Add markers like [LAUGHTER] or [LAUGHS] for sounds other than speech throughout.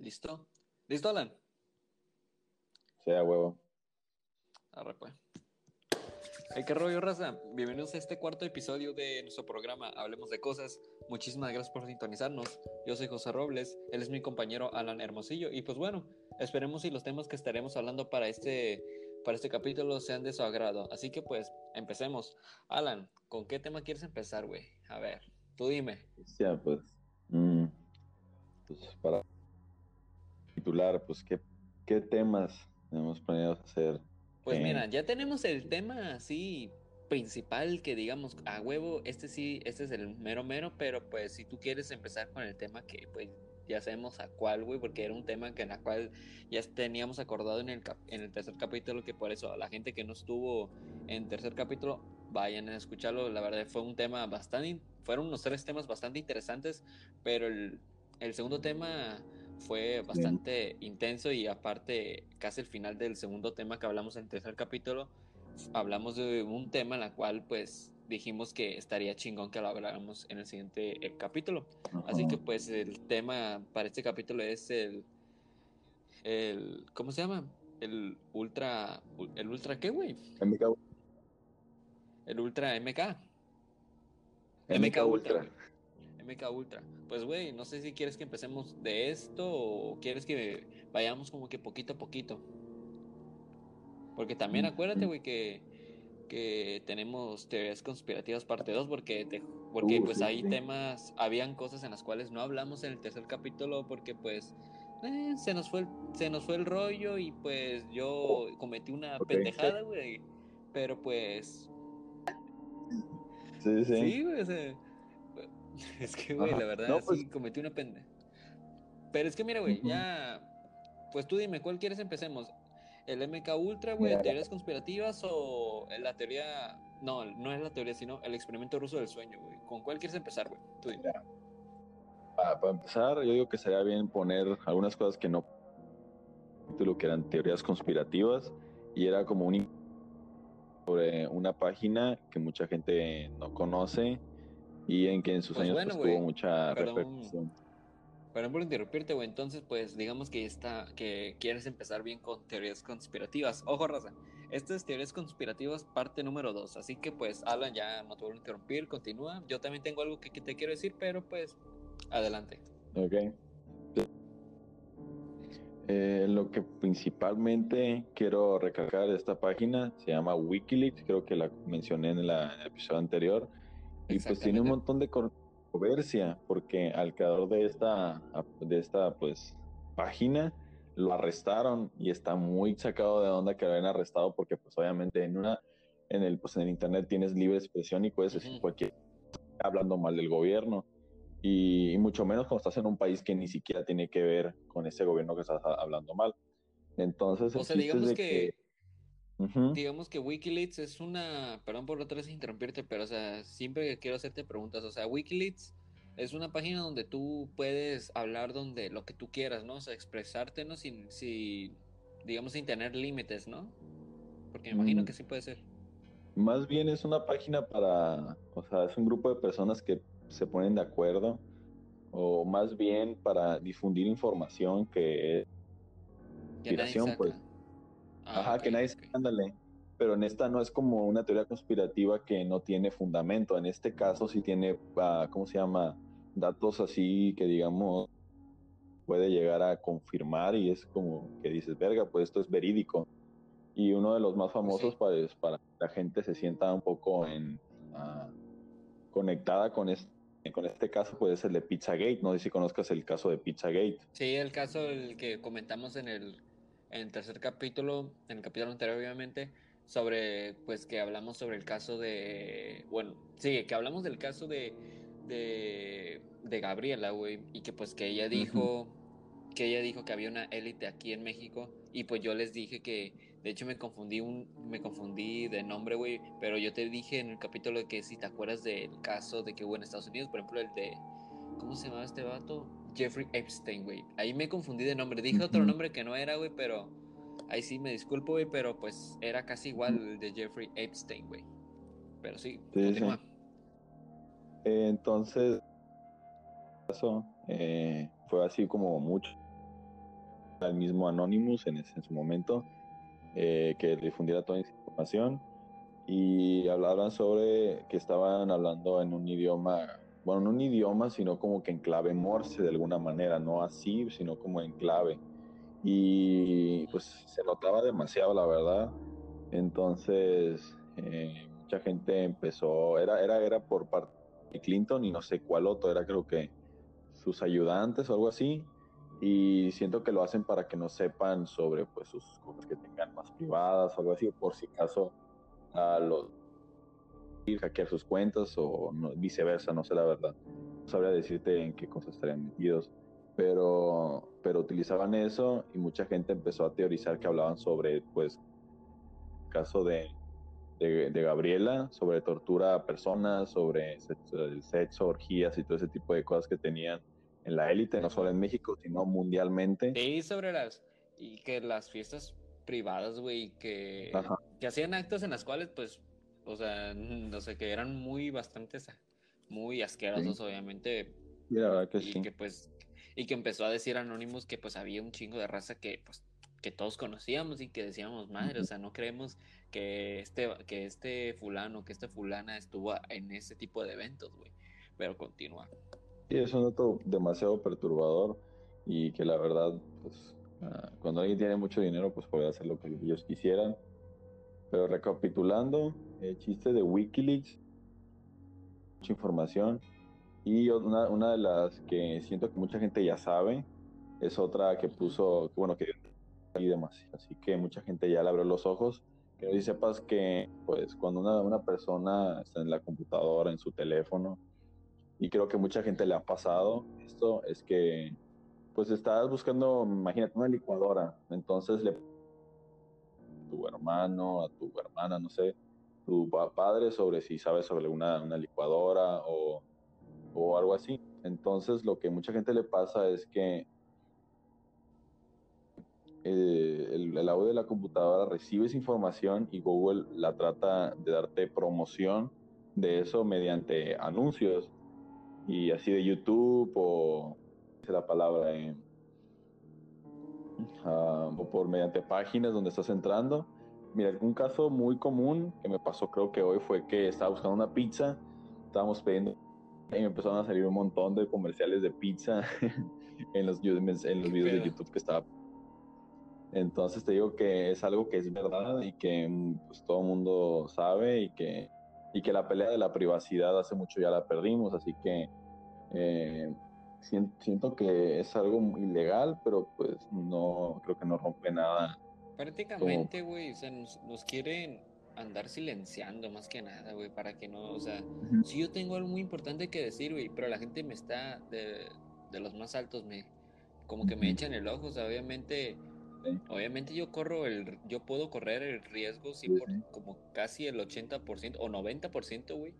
¿Listo? ¿Listo, Alan? Sea huevo. Arre, pues. Hey, qué rollo, raza. Bienvenidos a este cuarto episodio de nuestro programa Hablemos de Cosas. Muchísimas gracias por sintonizarnos. Yo soy José Robles, él es mi compañero Alan Hermosillo. Y pues bueno, esperemos si los temas que estaremos hablando para este, para este capítulo sean de su agrado. Así que pues, empecemos. Alan, ¿con qué tema quieres empezar, güey? A ver, tú dime. Ya, pues. mm, pues para titular, pues, ¿qué, qué temas tenemos planeado hacer? Pues mira, ya tenemos el tema así principal que digamos a huevo, este sí, este es el mero mero, pero pues si tú quieres empezar con el tema que pues ya sabemos a cuál, güey, porque era un tema que en la cual ya teníamos acordado en el, cap- en el tercer capítulo, que por eso a la gente que no estuvo en tercer capítulo, vayan a escucharlo, la verdad fue un tema bastante, fueron unos tres temas bastante interesantes, pero el, el segundo tema fue bastante intenso y aparte casi el final del segundo tema que hablamos en el tercer capítulo, hablamos de un tema en la cual pues dijimos que estaría chingón que lo habláramos en el siguiente eh, capítulo. ajá. Así que pues el tema para este capítulo es el, el ¿cómo se llama? El ultra, el ultra qué, güey? MK, El ultra MK. MK Ultra. güey. MK Ultra. Pues, güey, no sé si quieres que empecemos de esto o quieres que vayamos como que poquito a poquito. Porque también Mm, acuérdate, mm. güey, que, que tenemos teorías conspirativas parte 2 porque, te- porque Uh, pues sí, hay sí. temas, habían cosas en las cuales no hablamos en el tercer capítulo porque pues eh, se nos fue el, se nos fue el rollo y pues yo cometí una pendejada, güey. Pero pues Sí, sí. Sí, güey, o sea, [LAUGHS] es que, güey, la verdad, No, sí, pues- cometí una pende. Pero es que, mira, güey, ya, pues tú dime, ¿cuál quieres empecemos? ¿El MK Ultra, güey, teorías conspirativas o la teoría, no, no es la teoría, sino el experimento ruso del sueño, güey? ¿Con cuál quieres empezar, güey? Tú dime. Pa- para empezar, yo digo que sería bien poner algunas cosas que no título que eran teorías conspirativas y era como un sobre una página que mucha gente no conoce y en que en sus Pues años bueno, pues, güey, tuvo mucha perdón. repercusión. Perdón por interrumpirte, güey, entonces, pues, digamos que está, que quieres empezar bien con teorías conspirativas. Ojo, raza, esta es teorías conspirativas parte número 2, así que, pues, Alan, ya no te voy a interrumpir, continúa. Yo también tengo algo que, que te quiero decir, pero, pues, adelante. Ok. Eh, lo que principalmente quiero recalcar de esta página se llama Wikileaks, creo que la mencioné en, la- en el episodio anterior, y pues tiene un montón de controversia porque al creador de esta, de esta pues página lo arrestaron y está muy sacado de onda que lo hayan arrestado porque pues obviamente en una en el pues en el internet tienes libre expresión y puedes decir Ujú. cualquier hablando mal del gobierno y, y mucho menos cuando estás en un país que ni siquiera tiene que ver con ese gobierno que estás hablando mal. Entonces, O sea, digamos que, Digamos que Wikileaks es una, perdón por otra vez interrumpirte, pero, o sea, siempre que quiero hacerte preguntas, o sea, Wikileaks es una página donde tú puedes hablar donde lo que tú quieras, ¿no? O sea, expresarte, ¿no? Sin, sin, digamos, sin tener límites, ¿no? Porque me imagino Mm. que sí puede ser. Más bien es una página para, o sea, es un grupo de personas que se ponen de acuerdo, o más bien para difundir información que, Que nadie Inspiración, saca. pues. Ah, ajá, ok, que nadie ok. ándale. Pero en esta no es como una teoría conspirativa que no tiene fundamento. En este caso sí tiene, ah, ¿cómo se llama? Datos así que digamos puede llegar a confirmar y es como que dices, verga, pues esto es verídico. Y uno de los más famosos sí. para, para que la gente se sienta un poco en, ah, conectada con este, con este caso, puede ser el de Pizzagate. No sé si conozcas el caso de Pizzagate. Sí, el caso el que comentamos en el, en el tercer capítulo, en el capítulo anterior obviamente, sobre, pues que hablamos sobre el caso de, bueno, sí, que hablamos del caso de, de, de Gabriela, güey, y que pues que ella dijo, que ella dijo que había una élite aquí en México, y pues yo les dije que, de hecho me confundí un, me confundí de nombre, güey, pero yo te dije en el capítulo que si te acuerdas del caso de que hubo en Estados Unidos, por ejemplo, el de ¿Cómo se llamaba este vato? Jeffrey Epstein, güey. Ahí me confundí de nombre. Dije otro nombre que no era, güey, pero ahí sí me disculpo, güey, pero pues era casi igual el de Jeffrey Epstein, güey. Pero sí, Sí, continúa. sí. Eh, entonces, eso eh, fue así como mucho al mismo Anonymous en, ese, en su momento, eh, que difundiera toda esa información y hablaban sobre que estaban hablando en un idioma, bueno, no un idioma, sino como que en clave morse de alguna manera, no así, sino como en clave. Y pues se notaba demasiado, la verdad. Entonces, eh, mucha gente empezó, era, era, era por parte de Clinton y no sé cuál otro, era creo que sus ayudantes o algo así. Y siento que lo hacen para que no sepan sobre pues sus cosas que tengan más privadas o algo así, por si acaso a los hackear sus cuentas o viceversa, no sé la verdad. No sabría decirte en qué cosas estarían metidos, pero, pero utilizaban eso y mucha gente empezó a teorizar que hablaban sobre, pues, el caso de, de, Gabriela, sobre tortura a personas, sobre el sexo, orgías y todo ese tipo de cosas que tenían en la élite, no solo en México, sino mundialmente. Sí, sobre las, y que las fiestas privadas, güey, que, que hacían actos en las cuales, pues, o sea, no sé, que eran muy bastantes, muy asquerosos, obviamente. y que pues, y que empezó a decir Anónimos que pues había un chingo de raza que pues que todos conocíamos y que decíamos, madre, o sea, no creemos que este, que este fulano, que esta fulana estuvo en ese tipo de eventos, güey. Pero continúa. Sí, es un dato demasiado perturbador y que la verdad, pues, Ah, cuando alguien tiene mucho dinero, pues puede hacer lo que ellos quisieran. Pero recapitulando, el chiste de Wikileaks, mucha información. Y una, una, de las que siento que mucha gente ya sabe, es otra que puso, bueno, que y demás. Así que mucha gente ya le abrió los ojos. Que hoy sepas que, pues, cuando una, una persona está en la computadora, en su teléfono, y creo que mucha gente le ha pasado esto, es que pues estás buscando, imagínate, una licuadora, entonces le a tu hermano, a tu hermana, no sé, tu padre sobre si sabes sobre una, una licuadora o, o algo así. Entonces lo que mucha gente le pasa es que eh, el, el, audio de la computadora recibe esa información y Google la trata de darte promoción de eso mediante anuncios y así de YouTube o la palabra, ah, o por mediante páginas donde estás entrando. Mira, un caso muy común que me pasó creo que hoy fue que estaba buscando una pizza, estábamos pidiendo y me empezaron a salir un montón de comerciales de pizza [LAUGHS] en los, en los videos de YouTube que estaba. Entonces te digo que es algo que es verdad y que pues, todo el mundo sabe y que, y que la pelea de la privacidad hace mucho ya la perdimos, así que eh, siento que es algo ilegal, pero pues no, creo que no rompe nada. Prácticamente, güey, o sea, nos, quieren andar silenciando más que nada, güey, para que no, o sea, si yo tengo algo muy importante que decir, güey, pero la gente me está, de, de los más altos, me, como que me echan el ojo, o sea, obviamente, obviamente yo corro el, yo puedo correr el riesgo, sí, por como casi el 80% o 90%, güey,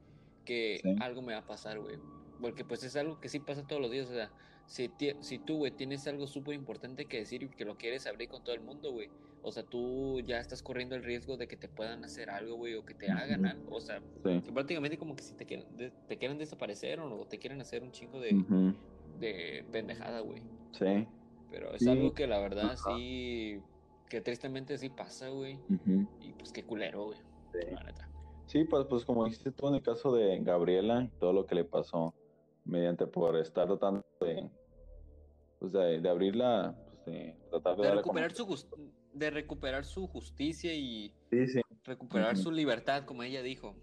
que algo me va a pasar, güey porque pues es algo que sí pasa todos los días, o sea, si, si tú, güey, tienes algo súper importante que decir y que lo quieres abrir con todo el mundo, güey, o sea, tú ya estás corriendo el riesgo de que te puedan hacer algo, güey, o que te hagan algo, o sea, prácticamente como que si te quieren, te quieren desaparecer o te quieren hacer un chingo de, de pendejada, güey. Sí. Pero es algo que la verdad sí, que tristemente sí pasa, güey, y pues qué culero, güey, la neta. Sí, pues, pues como dijiste tú en el caso de Gabriela, todo lo que le pasó mediante por estar tratando de, pues de, abrirla, pues de tratar de, recuperar su de recuperar su justicia y recuperar su libertad, como ella dijo.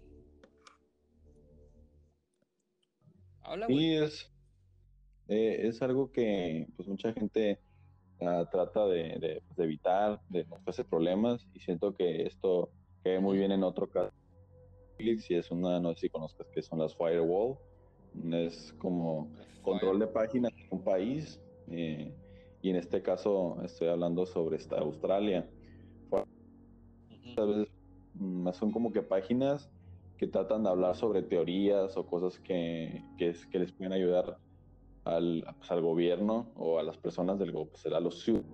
Habla, sí, es, eh, es algo que pues mucha gente ah, trata de, pues, de, evitar, de no hacer problemas, y siento que esto cae muy bien en otro caso. Y es una, no sé si conozcas que son las firewall, es como control de páginas en un país. Eh, y en este caso estoy hablando sobre esta Australia. Mm, son como que páginas que tratan de hablar sobre teorías o cosas que, que, les pueden ayudar al, pues, al, gobierno o a las personas del gobierno, pues, a los ciudadanos.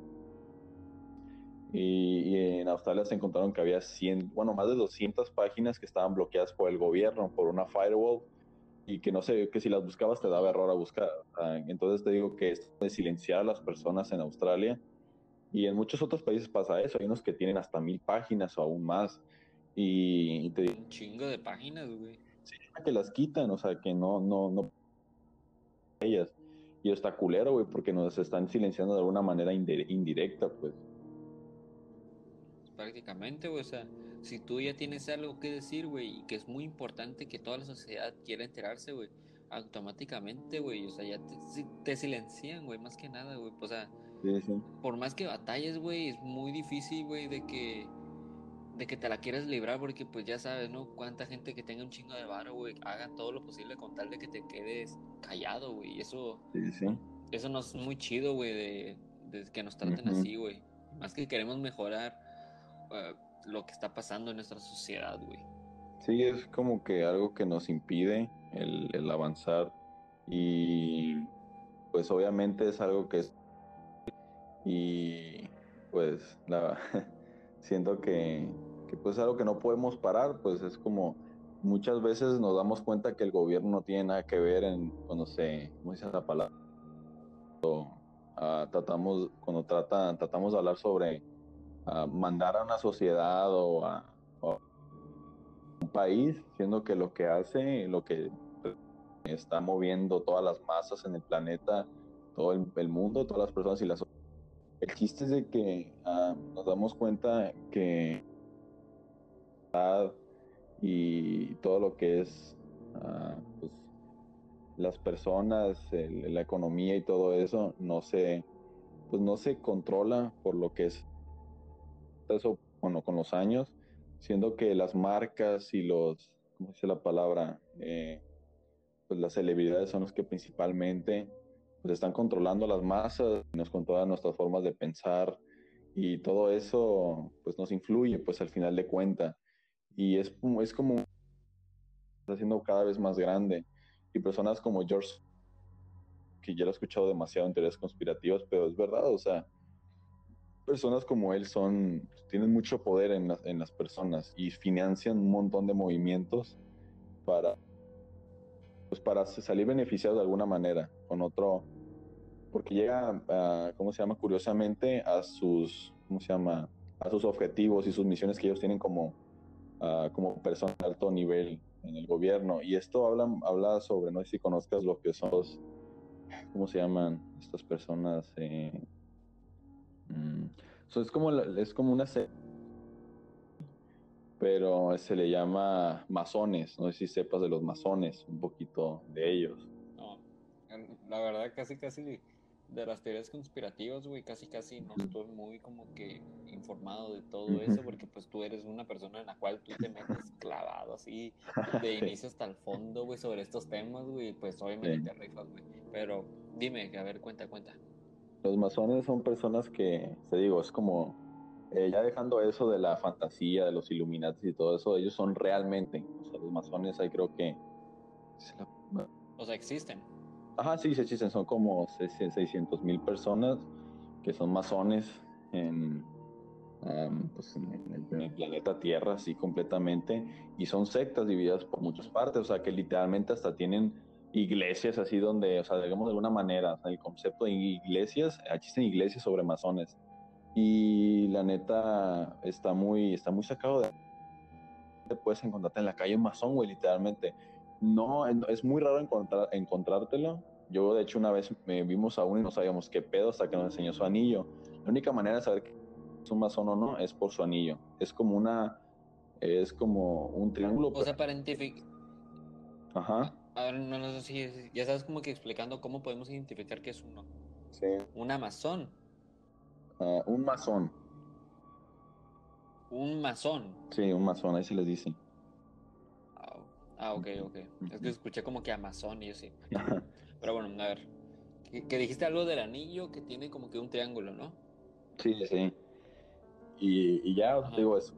Y, y, en Australia se encontraron que había 100, bueno, más de 200 páginas que estaban bloqueadas por el gobierno, por una firewall y que no sé, que si las buscabas te daba error a buscar. entonces te digo que esto de silenciar a las personas en Australia Y en muchos otros países pasa eso, hay unos que tienen hasta mil páginas o aún más. Y, te Un chingo de páginas, güey. Sí, que las quitan, o sea, que no, no, no. Ellas. Y está culero, güey, porque nos están silenciando de alguna manera indirecta, pues. Prácticamente, güey, o sea, si tú ya tienes algo que decir, güey, y que es muy importante que toda la sociedad quiera enterarse, güey, automáticamente, güey, o sea, ya te, te silencian, güey, más que nada, güey, o sea, por más que batalles, güey, es muy difícil, güey, de que de que te la quieras librar porque pues ya sabes, ¿no? Cuánta gente que tenga un chingo de varo, güey, hagan todo lo posible con tal de que te quedes callado, güey. Eso, eso no es muy chido, güey, de, que nos traten así, güey. Más que queremos mejorar eh, lo que está pasando en nuestra sociedad, güey. Sí, es como que algo que nos impide el, el avanzar y pues obviamente es algo que es y pues la [LAUGHS] siento que, que pues algo que no podemos parar, pues es como muchas veces nos damos cuenta que el gobierno no tiene nada que ver en cuando se, ¿cómo dice la palabra? Uh, tratamos, cuando trata, tratamos de hablar sobre mandar a una sociedad o a, un país, siendo que lo que hace, lo que está moviendo todas las masas en el planeta, todo el, el mundo, todas las personas y las el chiste es de que ah, nos damos cuenta que y todo lo que es ah, pues, las personas, la economía y todo eso no se pues no se controla por lo que es eso bueno con los años siendo que las marcas y los cómo dice la palabra eh, pues las celebridades son los que principalmente pues están controlando las masas, nos controlan nuestras formas de pensar y todo eso pues nos influye pues al final de cuenta. Y es, es como está haciendo cada vez más grande. Y personas como George que ya lo he escuchado demasiado en teorías conspirativas pero es verdad o sea personas como él son tienen mucho poder en las, en las personas y financian un montón de movimientos para pues para salir beneficiados de alguna manera con otro porque llega, a, ¿cómo se llama? Curiosamente a sus, ¿cómo se llama? A sus objetivos y sus misiones que ellos tienen como, uh, como persona de alto nivel en el gobierno. Y esto habla, habla sobre, no sé si conozcas lo que son los, ¿cómo se llaman estas personas? Eh, mm, es, como, es como una pero se le llama masones. No sé si sepas de los masones, un poquito de ellos. No, la verdad casi casi de las teorías conspirativas, güey, casi casi no estoy muy como que informado de todo eso, porque pues tú eres una persona en la cual tú te metes clavado así de [LAUGHS] inicio hasta el fondo, güey, sobre estos temas, güey, pues obviamente te rifas, güey. Pero dime, a ver, cuenta, cuenta. Los masones son personas que, te digo, es como, eh, ya dejando eso de la fantasía, de los Illuminati y todo eso, ellos son realmente, o sea, los masones ahí creo que... O sea, existen. Ajá, sí, se existen, son como 600 mil personas que son masones en, pues en, el, planeta Tierra, así completamente, y son sectas divididas por muchas partes, o sea, que literalmente hasta tienen iglesias así donde, o sea, digamos de alguna manera, el concepto de iglesias, existen iglesias sobre masones, y la neta está muy, está muy sacado de... Te puedes encontrarte en la calle un masón, güey, literalmente no, es muy raro encontrar, encontrártelo. Yo, de hecho, una vez me vimos a uno y no sabíamos qué pedo hasta que nos enseñó su anillo. La única manera de saber que es un masón o no es por su anillo. Es como una. Es como un triángulo. O sea, para identificar. Ajá. No, no sé si. Ya sabes como que explicando cómo podemos identificar que es uno. Sí. Un amazón. Ah, un masón. Un masón. Sí, un masón, ahí se les dice. Ah, ok, ok. Es que escuché como que Amazon y así. [LAUGHS] Pero bueno, a ver. Que, dijiste algo del anillo que tiene como que un triángulo, ¿no? Sí, sí. Y, ya, digo, es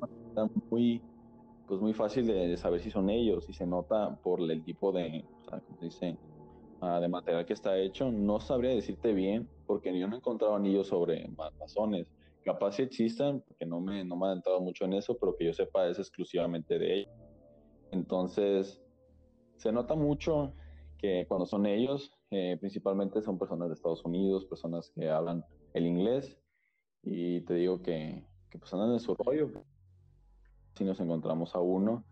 muy, pues muy fácil de, saber si son ellos y se nota por el tipo de, o sea, como dice, ah, de material que está hecho. No sabría decirte bien porque yo no he encontrado anillos sobre masones. Capaz si existan, porque no me, no me he adentrado mucho en eso, pero que yo sepa es exclusivamente de ellos. Entonces, se nota mucho que cuando son ellos, eh, principalmente son personas de Estados Unidos, personas que hablan el inglés y te digo que, que pues andan en su rollo. Si nos encontramos a uno,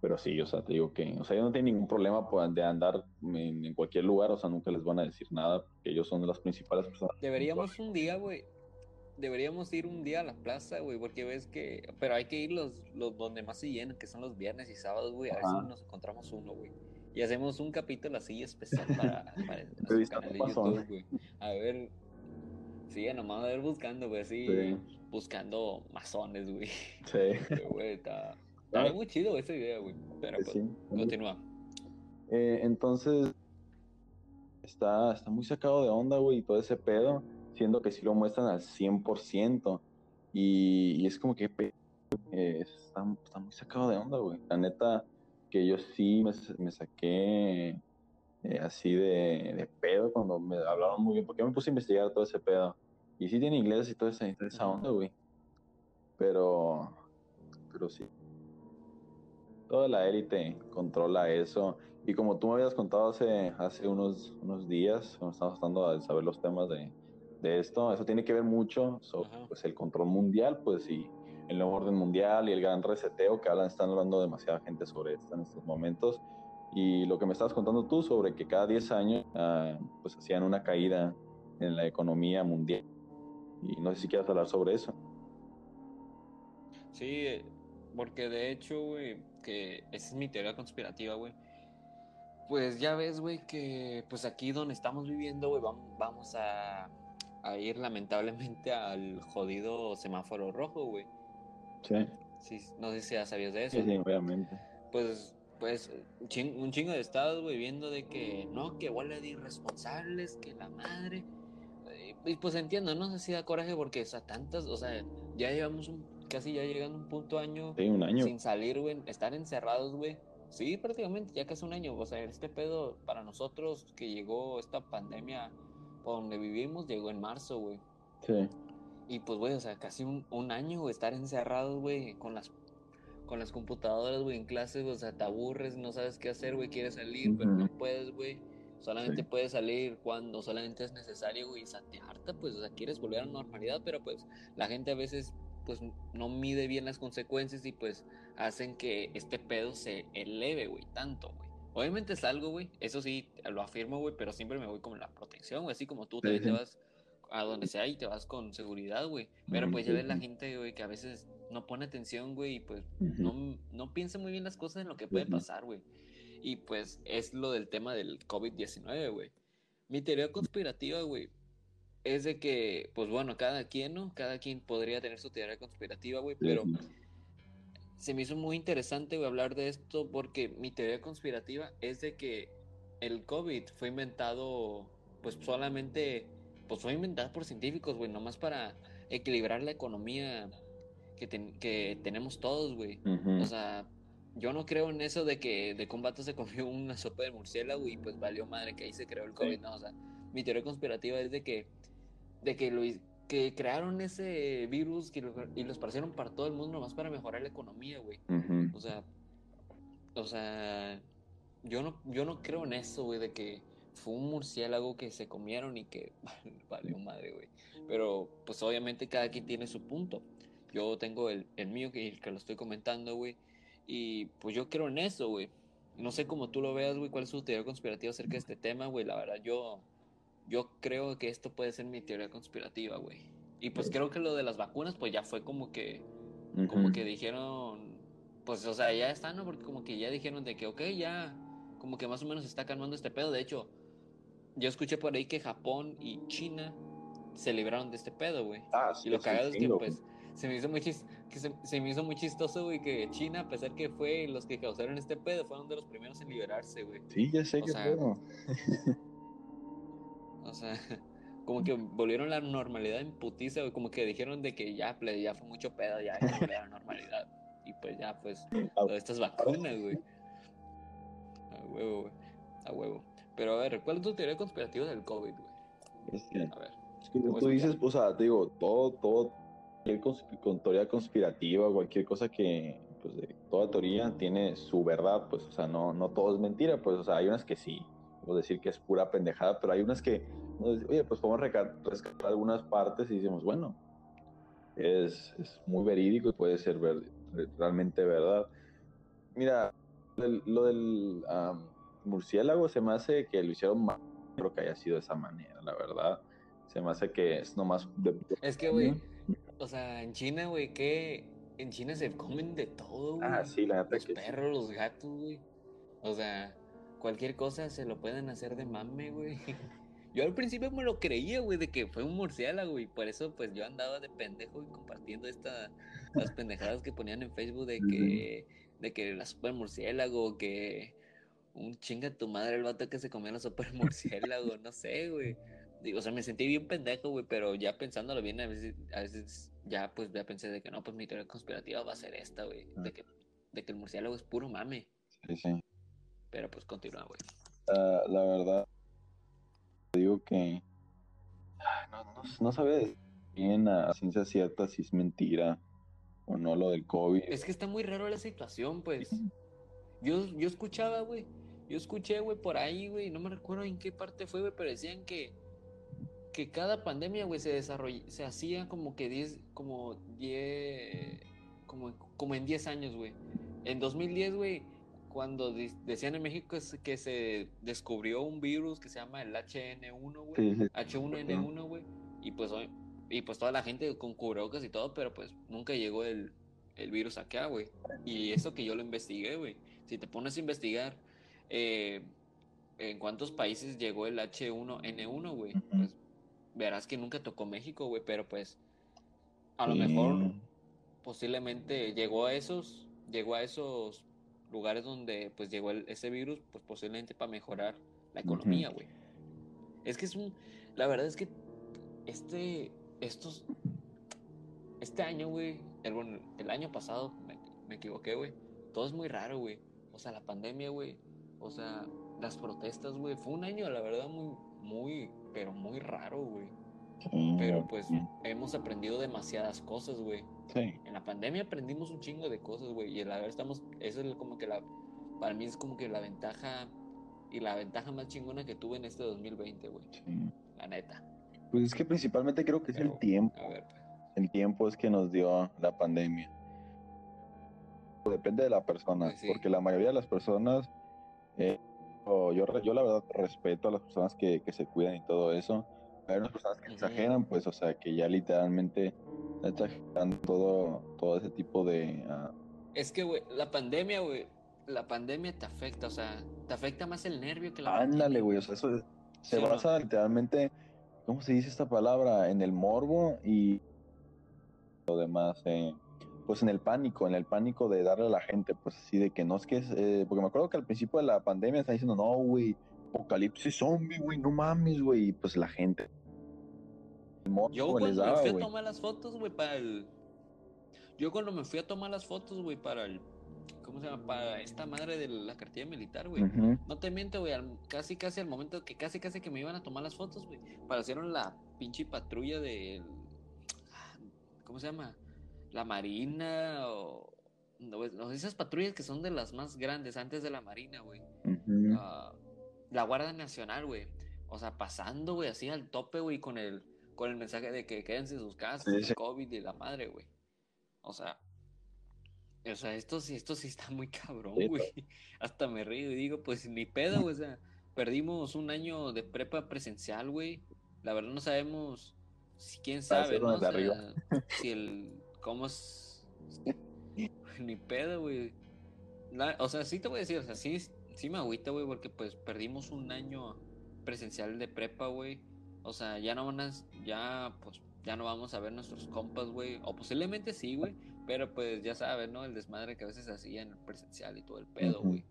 pero sí, o sea, te digo que, o sea, ellos no tienen ningún problema pues, de andar en, cualquier lugar, o sea, nunca les van a decir nada, porque ellos son las principales personas. Deberíamos un día, güey, deberíamos ir un día a la plaza, güey, porque ves que, pero hay que ir los, los donde más se llenan, que son los viernes y sábados, güey, a ver si nos encontramos uno, güey. Y hacemos un capítulo así especial para, [LAUGHS] para el canal de YouTube, güey. A ver, sí, nomás a ver buscando, güey, así, buscando masones, güey. Sí. [LAUGHS] güey, está Está muy chido esa idea, güey. Pero pues, continúa. Eh, entonces, está, está muy sacado de onda, güey, y todo ese pedo, siendo que sí lo muestran al 100%. Y, y es como que eh, está, está, muy sacado de onda, güey. La neta, que yo sí me, saqué eh, así de, de, pedo cuando me hablaron muy bien, porque me puse a investigar todo ese pedo. Y sí tiene inglés y toda esa, toda esa onda, güey. Pero, pero sí, toda la élite controla eso. Y como tú me habías contado hace, hace unos, unos días, cuando estábamos tratando de saber los temas de, de esto, eso tiene que ver mucho sobre pues, el control mundial, pues, y el nuevo orden mundial y el gran reseteo que hablan, están hablando demasiada gente sobre esto en estos momentos. Y lo que me estabas contando tú sobre que cada 10 años, ah, pues, hacían una caída en la economía mundial. Y no sé si quieres hablar sobre eso. Sí, porque de hecho, güey, que esa es mi teoría conspirativa, güey. Pues ya ves, güey, que pues aquí donde estamos viviendo, güey, vamos a, a, ir lamentablemente [LAUGHS] al jodido semáforo rojo, güey. Sí. sí. No sé si ya sabías de eso. Sí, sí, obviamente. Pues, pues un chingo de estados, güey, viendo de que no, que huele de irresponsables, que la madre. Y pues entiendo, no sé si da coraje porque, o sea, tantas, o sea, ya llevamos un casi ya llegando un punto año, un año sin salir, güey, estar encerrados, güey. Sí, prácticamente, ya casi un año. O sea, este pedo para nosotros que llegó esta pandemia por donde vivimos, llegó en marzo, güey. Sí. Y pues, güey, o sea, casi un, un año, güey, estar encerrados, güey, con las con las computadoras, güey, en clases, o sea, te aburres, no sabes qué hacer, güey, quieres salir, pero no puedes, güey. Solamente puedes salir cuando solamente es necesario, güey, y te harta, pues, o sea, quieres volver a la normalidad, pero pues la gente a veces pues no mide bien las consecuencias y pues hacen que este pedo se eleve, güey, tanto, güey. Obviamente es algo, güey, eso sí, lo afirmo, güey, pero siempre me voy con la protección, güey, así como tú te, te vas a donde sea y te vas con seguridad, güey. Pero pues ya ves la gente, güey, que a veces no pone atención, güey, y pues no, no piensa muy bien las cosas en lo que puede pasar, güey. Y pues es lo del tema del COVID-19, güey. Mi teoría conspirativa, güey, es de que, pues bueno, cada quien, ¿no? Cada quien podría tener su teoría conspirativa, güey, pero se me hizo muy interesante, güey, hablar de esto porque mi teoría conspirativa es de que el COVID fue inventado, pues solamente, pues fue inventado por científicos, güey, nomás para equilibrar la economía que, que tenemos todos, güey. O sea, yo no creo en eso de que de combate se comió una sopa de murciélago y pues valió madre que ahí se creó el COVID, no, o sea, mi teoría conspirativa es de que de que lo que crearon ese virus que y lo esparcieron para todo el mundo nomás para mejorar la economía, güey. O sea, o sea, yo no, yo no creo en eso, güey, de que fue un murciélago que se comieron y que [LAUGHS] valió madre, güey. Pero, pues obviamente cada quien tiene su punto. Yo tengo el, el mío que, que lo estoy comentando, güey. Y pues yo creo en eso, güey. No sé cómo tú lo veas, güey, cuál es tu teoría conspirativa acerca de este tema, güey. La verdad, yo yo creo que esto puede ser mi teoría conspirativa, güey. Y pues creo que lo de las vacunas, pues ya fue como que, como que dijeron, pues, o sea, ya está, ¿no? Porque como que ya dijeron de que, ok, ya, como que más o menos se está calmando este pedo. De hecho, yo escuché por ahí que Japón y China se libraron de este pedo, güey. Ah, y lo cagado es que, pues, se me hizo muy, que se, me hizo muy chistoso, güey, que China, a pesar que fue los que causaron este pedo, fueron de los primeros en liberarse, güey. Sí, ya sé que pedo. [LAUGHS] O sea, [LAUGHS] como que volvieron a la normalidad en putiza, güey. Como que dijeron de que ya, ya fue mucho pedo, ya, ya la normalidad. Y pues ya, pues, todas estas vacunas, güey. A huevo, güey. A huevo. Pero a ver, ¿cuál es tu teoría conspirativa del COVID, güey? Es que, a ver. Es que tú dices, o sea, te digo, todo, todo, con teoría conspirativa, cualquier cosa que, pues, de toda teoría tiene su verdad, pues, o sea, no, no todo es mentira, pues, o sea, hay unas que sí, decir que es pura pendejada, pero hay unas que, oye, pues podemos rescatar algunas partes y decimos, bueno, es, es muy verídico y puede ser realmente verdad. Mira, lo del murciélago se me hace que lo hicieron mal, creo que haya sido de esa manera, la verdad. Se me hace que es nomás... Es que, güey, o sea, en China, güey, que en China se comen de todo, güey. Ah, sí, la Los perros, los gatos, güey. O sea, cualquier cosa se lo pueden hacer de mame, güey. [LAUGHS] Yo al principio me lo creía, güey, de que fue un murciélago, y por eso, pues, yo andaba de pendejo y compartiendo estas las pendejadas que ponían en Facebook de que, de que la super murciélago, que un chinga tu madre el vato que se comía la super [LAUGHS] murciélago, no sé, güey. Digo, o sea, me sentí bien pendejo, güey, pero ya pensándolo bien, a veces, a veces ya, pues, ya pensé de que no, pues, mi teoría conspirativa va a ser esta, güey, de que, de que el murciélago es puro mame. Sí, sí. Pero, pues, continúa, güey. la verdad, digo que no, no, no sabe bien a ciencia cierta si es mentira o no lo del COVID. Es que está muy raro la situación, pues. Yo, yo escuchaba, güey. Yo escuché, güey, por ahí, güey. No me recuerdo en qué parte fue, güey, pero decían que, que cada pandemia, güey, se desarrolla, se hacía como que 10, como 10, como, como en 10 años, güey. En 2010, güey, cuando decían en México que se descubrió un virus que se llama el HN1, güey. H1N1, güey. Y pues, y pues toda la gente con cubrebocas y todo, pero pues nunca llegó el, virus acá, güey. Y eso que yo lo investigué, güey. Si te pones a investigar eh, en cuántos países llegó el H1N1, güey, pues verás que nunca tocó México, güey, pero pues a lo mejor posiblemente llegó a esos, llegó a esos lugares donde pues llegó ese virus, pues posiblemente para mejorar la economía, güey. Es que es un, la verdad es que este, estos, este año, güey, el, el año pasado, me, me equivoqué, güey, todo es muy raro, güey. O sea, la pandemia, güey, o sea, las protestas, güey, fue un año, la verdad, muy, muy, pero muy raro, güey. Pero pues hemos aprendido demasiadas cosas, güey. Sí. En la pandemia aprendimos un chingo de cosas, güey. Y la verdad estamos, eso es como que la, para mí es como que la ventaja y la ventaja más chingona que tuve en este 2020, güey. Sí. La neta. Pues es que principalmente creo que es el tiempo. A ver, pues. El tiempo es que nos dio la pandemia. Depende de la persona, pues porque la mayoría de las personas, eh, yo, yo la verdad respeto a las personas que, que se cuidan y todo eso hay unas personas que exageran, pues, o sea, que ya literalmente exageran todo, todo ese tipo de... Ah, es que, güey, la pandemia, güey, la pandemia te afecta, o sea, te afecta más el nervio que la Ándale, güey, o sea, eso se basa literalmente, ¿cómo se dice esta palabra? En el morbo y lo demás, eh, pues en el pánico, en el pánico de darle a la gente, pues así de que no es que es, eh, porque me acuerdo que al principio de la pandemia está diciendo, no, güey, apocalipsis zombie, güey, no mames, güey, y pues la gente yo cuando me fui a tomar las fotos, güey, para el. Yo cuando me fui a tomar las fotos, güey, para el. ¿Cómo se llama? Para esta madre de la cartilla militar, güey. No te miento, güey. Casi, casi al momento que casi, casi que me iban a tomar las fotos, güey. Para hacer la pinche patrulla de. ¿Cómo se llama? La Marina o. No, esas patrullas que son de las más grandes antes de la Marina, güey. Ah, la Guardia Nacional, güey. O sea, pasando, güey, así al tope, güey, con el con el mensaje de que quédense en sus casas, el COVID y la madre, güey. O sea, o sea, esto sí, esto sí está muy cabrón, güey. [LAUGHS] Hasta me río y digo, pues ni pedo, güey. O sea, perdimos un año de prepa presencial, güey. La verdad no sabemos si quién sabe, ¿no? O sea, si el cómo es [LAUGHS] ni pedo, güey. O sea, sí te voy a decir, o sea, sí, sí me agüita, güey, porque pues perdimos un año presencial de prepa, güey. O sea, ya no van a, ya, pues, ya no vamos a ver nuestros compas, güey. O posiblemente sí, güey. Pero pues ya sabes, ¿no? El desmadre que a veces hacía en el presencial y todo el pedo, güey.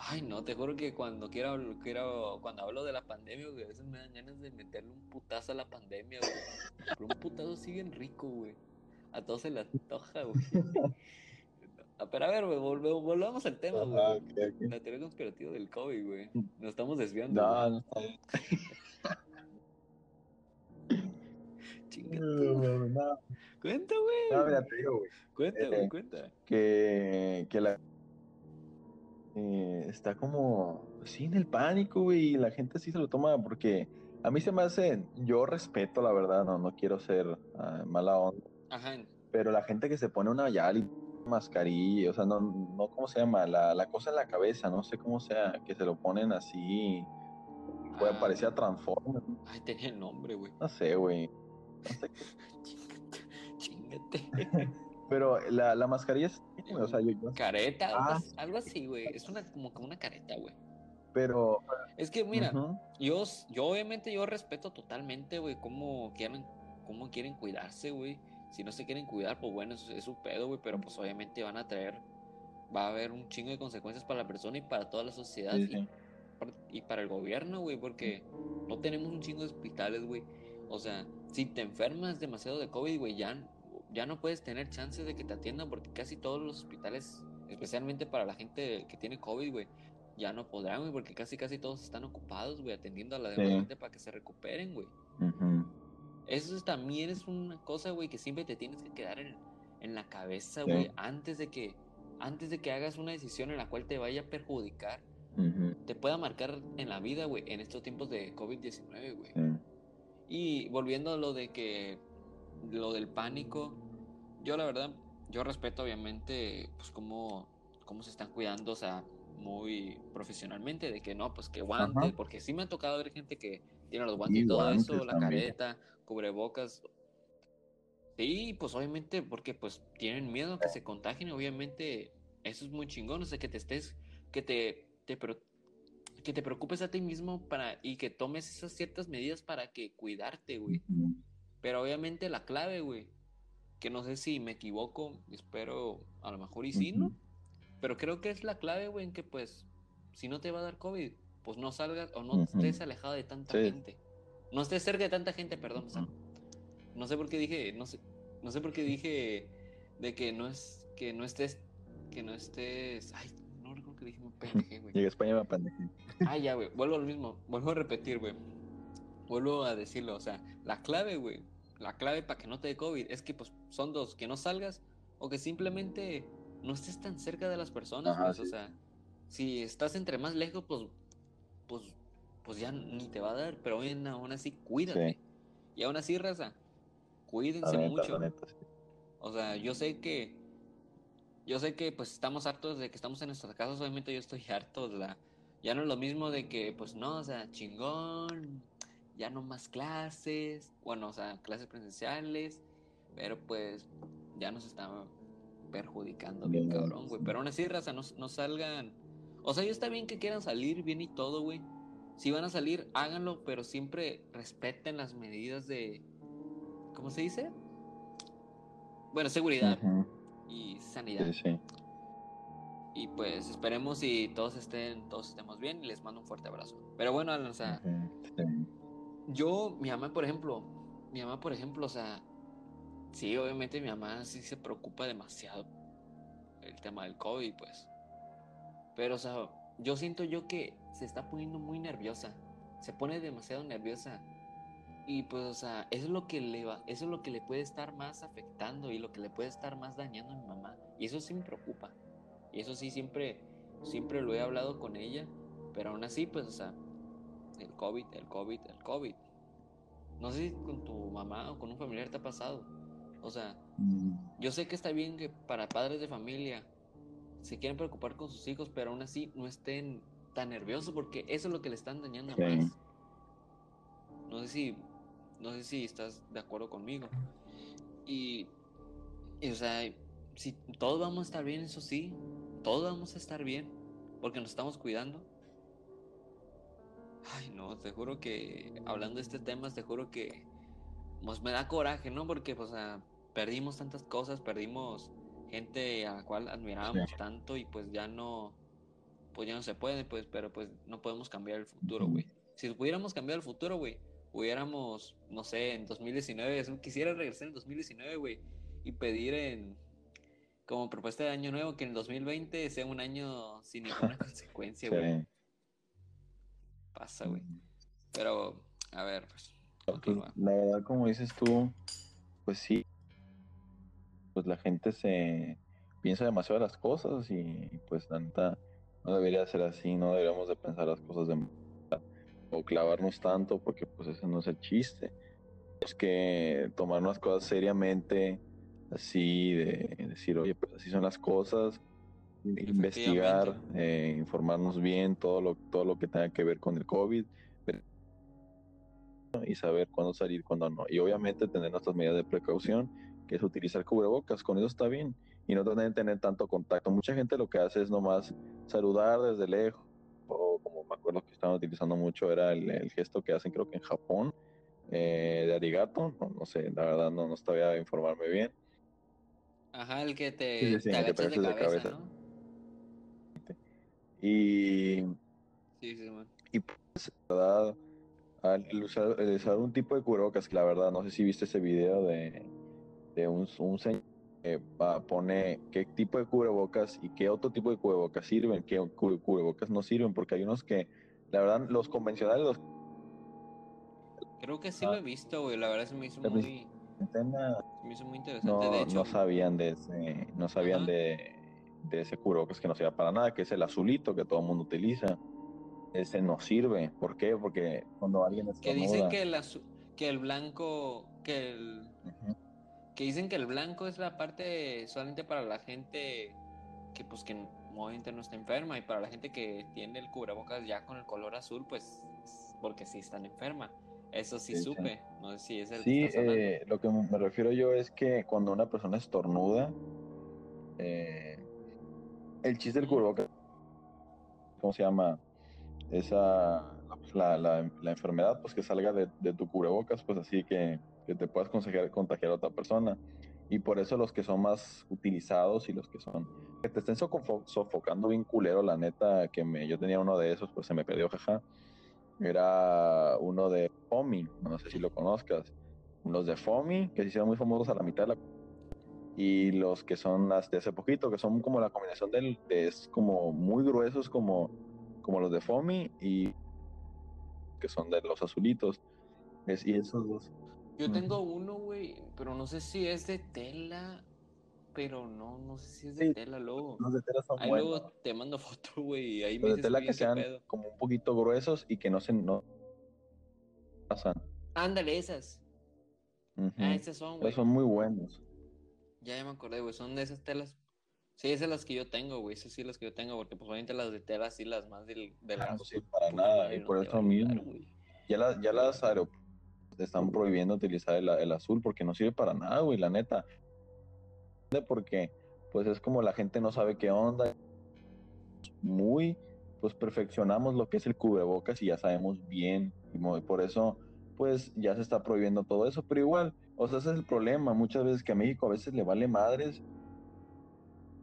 Ay, no, te juro que cuando quiero, quiero, cuando hablo de la pandemia, güey, a veces me dan ganas de meterle un putazo a la pandemia, güey. Pero un putazo sigue en rico, güey. A todos se les antoja, güey. Pero a ver, güey, volvamos al tema, güey. La teoría conspirativa del COVID, güey. Nos estamos desviando. No, no está [LAUGHS] Cuenta, güey. No, mira, te digo, güey. Cuenta, güey, eh, cuenta. Que, que la. Eh, está como. Sí, en el pánico, güey. Y la gente sí se lo toma porque A mí se me hace, yo respeto la verdad, no, no quiero ser uh, mala onda. Ajá. Pero la gente que se pone una yali, mascarilla, o sea, no, no, ¿cómo se llama? La, la cosa en la cabeza, no sé cómo sea, que se lo ponen así, puede Ah, parecer a Transformers. Ay, tenía el nombre, güey. No sé, güey. No sé qué. [LAUGHS] Chingate. [LAUGHS] Pero la, la mascarilla es, güey, o sea, yo, yo- Careta, algo Ah. así- algo así, güey. Es una como que una careta, güey. pero, Es que, mira, yo, yo obviamente yo respeto totalmente, güey, cómo quieren, cómo quieren cuidarse, güey. Si no se quieren cuidar, pues bueno, es, es su pedo, güey, pero pues obviamente van a traer, va a haber un chingo de consecuencias para la persona y para toda la sociedad sí, y, sí. par- y para el gobierno, güey, porque no tenemos un chingo de hospitales, güey. O sea, si te enfermas demasiado de COVID, güey, ya, ya no puedes tener chances de que te atiendan porque casi todos los hospitales, especialmente para la gente que tiene COVID, güey, ya no podrán, güey, porque casi casi todos están ocupados, güey, atendiendo a la demás Sí. gente para que se recuperen, güey. Ujú. Eso es- también es una cosa, güey, que siempre te tienes que quedar en, en la cabeza, Sí. güey, antes de que antes de que hagas una decisión en la cual te vaya a perjudicar, Ujú, te pueda marcar en la vida, güey, en estos tiempos de COVID-19, güey. sí. Y volviendo a lo de que lo del pánico, yo la verdad, yo respeto obviamente pues cómo, cómo se están cuidando, o sea, muy profesionalmente, de que no, pues que guante, Ajá. porque sí me ha tocado ver gente que tiene los guantes y Y todo guantes eso, la también. careta, cubrebocas. Sí, pues obviamente porque pues tienen miedo a que se contagien, obviamente eso es muy chingón, o sea, que te estés, que te, que te preocupes a ti mismo para y que tomes esas ciertas medidas para que cuidarte, güey. Pero obviamente la clave, güey, que no sé si me equivoco, espero a lo mejor y sí, ¿no? Pero creo que es la clave, güey, en que pues si no te va a dar COVID, pues no salgas o no estés alejado de tanta Sí. gente. No estés cerca de tanta gente, perdón. no sé por qué dije, no sé, no sé por qué dije de que no es, que no estés, que no estés, ay, no recuerdo que dije, me pendejé, güey. [LAUGHS] Llegué a España me pendejé. Ah, ya, güey. Vuelvo a lo mismo. Vuelvo a repetir, güey. Vuelvo a decirlo. O sea, la clave, güey. La clave para que no te dé COVID es que, pues, son dos. Que no salgas o que simplemente no estés tan cerca de las personas, Ajá, pues. O sea, si estás entre más lejos, pues, pues, pues ya ni te va a dar. Pero aún, aún así, cuídate. Sí. Y aún así, raza, La cuídense neta, mucho. la neta, sí. O sea, yo sé que. Yo sé que pues estamos hartos de que estamos en nuestras casas. Obviamente yo estoy harto. Sea, ya no es lo mismo de que, pues no, o sea, chingón. Ya no más clases. Bueno, o sea, clases presenciales. Pero pues ya nos está perjudicando bien Bien, cabrón, güey. Pero aún así, raza, no, no salgan. O sea, yo está bien que quieran salir bien y todo, güey. Si van a salir, háganlo, pero siempre respeten las medidas de. ¿Cómo se dice? Bueno, seguridad y sanidad. Sí, sí. Y pues esperemos y todos estén, todos estemos bien y les mando un fuerte abrazo. Pero bueno, Alan, o sea, Ujú. Sí. yo, mi mamá, por ejemplo, mi mamá, por ejemplo, o sea, sí, obviamente mi mamá sí se preocupa demasiado el tema del COVID, pues. Pero, o sea, yo siento yo que se está poniendo muy nerviosa. Se pone demasiado nerviosa. Y pues, o sea, eso es lo que le va, eso es lo que le puede estar más afectando y lo que le puede estar más dañando a mi mamá. Y eso sí me preocupa. Y eso sí siempre, siempre lo he hablado con ella. Pero aún así, pues, o sea, el COVID, el COVID, el COVID. No sé si con tu mamá o con un familiar te ha pasado. O sea, Mm, yo sé que está bien que para padres de familia se quieren preocupar con sus hijos, pero aún así no estén tan nerviosos porque eso es lo que le están dañando Sí. más. No sé si, no sé si estás de acuerdo conmigo. Y, y, o sea, si todos vamos a estar bien, eso sí, todos vamos a estar bien porque nos estamos cuidando. Ay, no, te juro que hablando de este tema, te juro que pues me da coraje, ¿no? Porque, pues, ah, perdimos tantas cosas, perdimos gente a la cual admirábamos Sí. tanto y pues ya no, pues ya no se puede, pues, pero pues no podemos cambiar el futuro, güey. Si pudiéramos cambiar el futuro, güey, hubiéramos, no sé, en 2019, es- quisiera regresar en 2019, güey, y pedir en, como propuesta de año nuevo, que en el 2020 sea un año sin ninguna [LAUGHS] consecuencia, güey. Sí. Pasa, güey. Pero, a ver, pues, Pues, continúa. la verdad, como dices tú, pues sí, pues la gente se piensa demasiado las cosas y pues la neta no debería ser así, no deberíamos de pensar las cosas de o clavarnos tanto, porque pues ese no es el chiste. Es que tomar unas cosas seriamente, así, de decir, oye, pues así son las cosas, investigar, eh, informarnos bien, todo lo, todo lo que tenga que ver con el COVID y saber cuándo salir, cuándo no. Y obviamente tener nuestras medidas de precaución, que es utilizar cubrebocas, con eso está bien. Y no tener, tener tanto contacto. Mucha gente lo que hace es nomás saludar desde lejos, o como me acuerdo que estaban utilizando mucho, era el, gesto que hacen creo que en Japón, eh, de arigato, no, sé, la verdad no, no estaba a informarme bien. Ajá, el que te, te agachas de, cabeza, ¿no? Y, sí, sí, y pues, la verdad, al usar, usar, un tipo de cubrebocas, que la verdad, no sé si viste ese video de, de un, un señor que pone qué tipo de cubrebocas y qué otro tipo de cubrebocas sirven, qué cubrebocas no sirven, porque hay unos que, la verdad, los convencionales, los... Creo que sí lo he visto, güey, la verdad se me hizo muy... me hizo muy interesante, no, de hecho. No sabían de ese, no sabían de, de ese cubrebocas que no sirve para nada, que es el azulito que todo el mundo utiliza ese no sirve. ¿Por qué? Porque cuando alguien Que dicen que el, que el blanco, que el... Que dicen que el blanco es la parte solamente para la gente que pues que obviamente no está enferma y para la gente que tiene el cubrebocas ya con el color azul pues porque sí están enferma. Eso sí, supe, no sé si es el Sí, eh, lo que me refiero yo es que cuando una persona estornuda, eh, el chiste del cubrebocas, ¿cómo se llama? esa la, la, la, enfermedad pues que salga de, de, tu cubrebocas pues así que, que te puedas contagiar, contagiar a otra persona y por eso los que son más utilizados y los que son que te estén sofocando bien culero la neta que me yo tenía uno de esos pues se me perdió jaja era uno de Fomi no sé si lo conozcas unos de Fomi que se hicieron muy famosos a la mitad de la y los que son las de hace poquito que son como la combinación del de, es como muy gruesos como como los de Fomi y que son de los azulitos. Es, y esos dos. Yo tengo uno, güey, pero no sé si es de tela, pero no, no sé si es de tela, luego. Los de tela son ahí luego te mando [LAUGHS] foto, güey, ahí los de tela que sean como un poquito gruesos y que no se no pasan. Ándale, esas. Ah, esas son, güey. Son muy buenos. Ya, ya me acordé, güey, son de esas telas Sí, esas son las que yo tengo, güey. Esas sí las que yo tengo, porque pues obviamente las de tela sí las más del, de las. No sirven para nada, y por eso mismo. ya, las, ya las aeropuertos están prohibiendo utilizar el, el, azul porque no sirve para nada, güey, la neta. Porque, pues es como la gente no sabe qué onda. Muy, pues perfeccionamos lo que es el cubrebocas y ya sabemos bien. Y por eso, pues ya se está prohibiendo todo eso. Pero igual, o sea, ese es el problema. Muchas veces que a México a veces le vale madres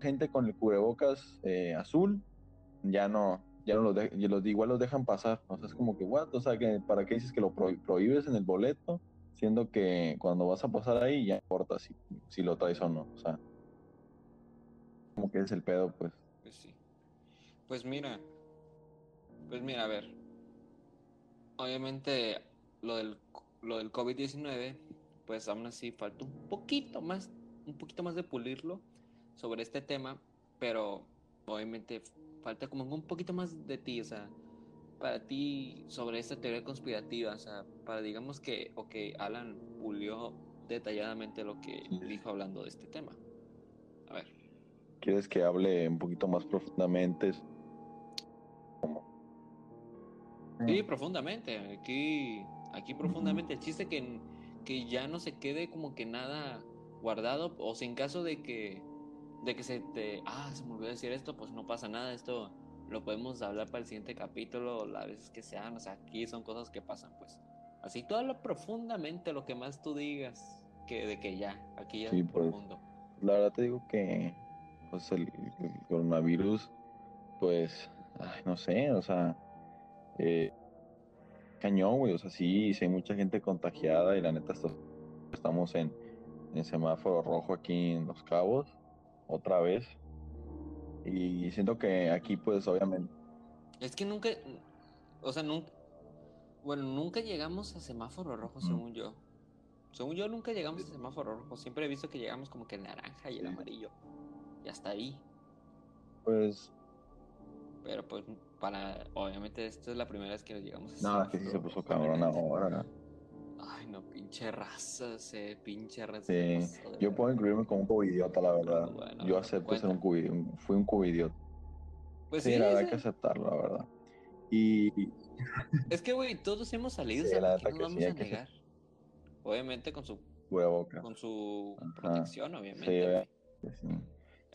gente con el cubrebocas eh, azul, ya no, ya no los, de, igual los dejan pasar. O sea, es como que, what? O sea, que ¿para qué dices que lo prohíbes en el boleto? Siendo que cuando vas a pasar ahí ya importa si, si lo traes o no. O sea, como que es el pedo, pues. Pues sí. Pues mira, pues mira, a ver. Obviamente lo del, lo del COVID-19, pues aún así falta un poquito más, un poquito más de pulirlo sobre este tema, pero obviamente falta como un poquito más de ti, o sea, para ti sobre esta teoría conspirativa, o sea, para digamos que, ok, Alan pulió detalladamente lo que dijo hablando de este tema. A ver. ¿Quieres que hable un poquito más profundamente? Sí, profundamente. Aquí, aquí profundamente. El chiste que, que ya no se quede como que nada guardado, o sea, en caso de que de que se te, ah, se me olvidó decir esto, pues no pasa nada, esto lo podemos hablar para el siguiente capítulo, las veces que sean, o sea, aquí son cosas que pasan, pues. Así todo lo profundamente, lo que más tú digas, que de que ya, aquí ya sí, pues, profundo. La verdad te digo que, pues el, coronavirus, pues, ay, no sé, o sea, eh, cañón, güey, o sea, sí, sí hay mucha gente contagiada y la neta estamos en, en semáforo rojo aquí en Los Cabos otra vez. Y siento que aquí, pues, obviamente. Es que nunca. O sea, nunca. Bueno, nunca llegamos a semáforo rojo, según yo. Según yo, nunca llegamos a semáforo rojo. Siempre he visto que llegamos como que el naranja y el amarillo. Y hasta ahí. Pues. Pero pues. para, obviamente, esta es la primera vez que nos llegamos a No, es que sí se puso cabrón ahora. Ay, no, pinche raza, se pinche raza. Sí, yo puedo incluirme como un cubidiota, la verdad. yo acepto ser un cubidiota, fui un cubidiota. Pues sí, la verdad hay que aceptarlo, la verdad. Y... Es que, güey, todos hemos salido, sí, la no vamos a negar? Obviamente con su... Boca. Con su protección, obviamente. Sí, sí.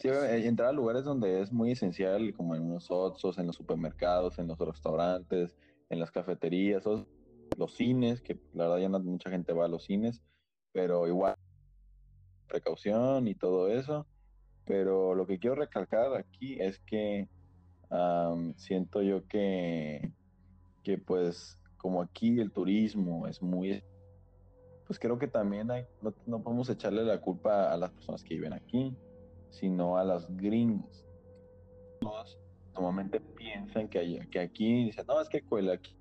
Sí, entrar a lugares donde es muy esencial, como en los otros, en los supermercados, en los restaurantes, en las cafeterías, los cines, que la verdad ya no mucha gente va a los cines, pero igual precaución y todo eso. Pero lo que quiero recalcar aquí es que siento yo que, que pues como aquí el turismo es muy pues creo que también hay, no, no podemos echarle la culpa a las personas que viven aquí sino a los gringos. Todos normalmente piensan que, que aquí, dicen, no, es que aquí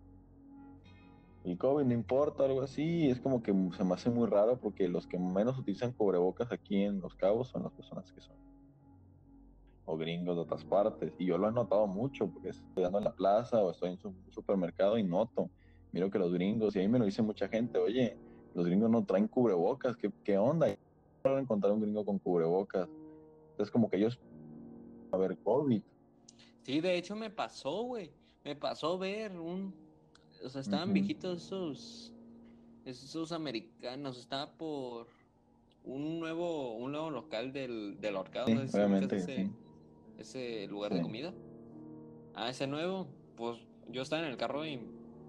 el COVID no importa, algo así, es como que se me hace muy raro porque los que menos utilizan cubrebocas aquí en Los Cabos son las personas que son o gringos de otras partes. Y yo lo he notado mucho porque estoy en la plaza o estoy en un supermercado y noto, miro que los gringos, y ahí me lo dice mucha gente, oye, los gringos no traen cubrebocas, ¿qué, qué onda? No encontrar un gringo con cubrebocas. Es como que ellos a ver COVID. Sí, de hecho me pasó, güey. Me pasó ver un. O sea, estaban viejitos esos. Esos americanos. Estaba por un nuevo, un nuevo local del, del horcado. obviamente, ese, ese lugar de comida. Ah, ese nuevo. Pues yo estaba en el carro y.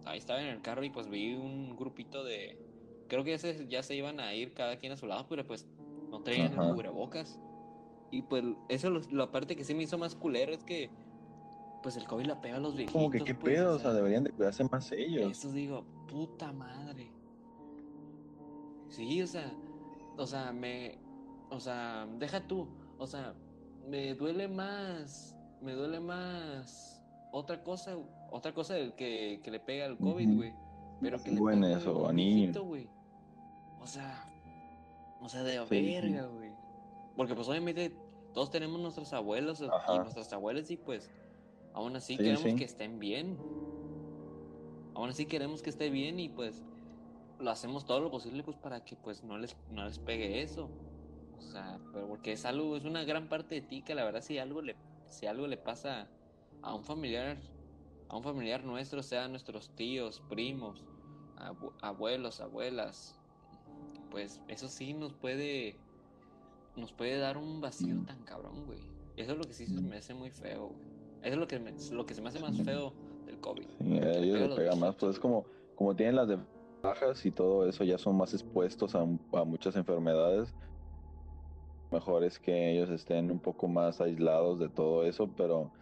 Ahí estaba en el carro y pues vi un grupito de. Creo que ese ya se iban a ir cada quien a su lado, pero pues no traían cubrebocas. Y pues eso la parte que sí me hizo más culero es que pues el COVID la pega a los viejitos. Como que qué pues, pedo, o sea, deberían de cuidarse más ellos. Eso digo, puta madre. Sí, o sea, o sea, me, o sea, deja tú, o sea, me duele más, me duele más otra cosa, otra cosa que, que le pega al COVID, güey. Pero que le pega eso, a niños. O sea, o sea, de verga, güey. Porque pues obviamente todos tenemos nuestros abuelos y nuestras abuelas y pues aún así queremos que estén bien. Aún así queremos que esté bien y pues lo hacemos todo lo posible pues para que pues no les, no les pegue eso. O sea, pero porque es algo, es una gran parte de ti que la verdad si algo le, si algo le pasa a un familiar, a un familiar nuestro, sea nuestros tíos, primos, abuelos, abuelas, pues eso sí nos puede nos puede dar un vacío mm. tan cabrón, güey. Eso es lo que sí se me hace muy feo, güey. Eso es lo que, lo que se me hace más feo del COVID. Sí, a ellos les pega más, pues es como, como tienen las de bajas y todo eso, ya son más expuestos a, a muchas enfermedades. Mejor es que ellos estén un poco más aislados de todo eso, pero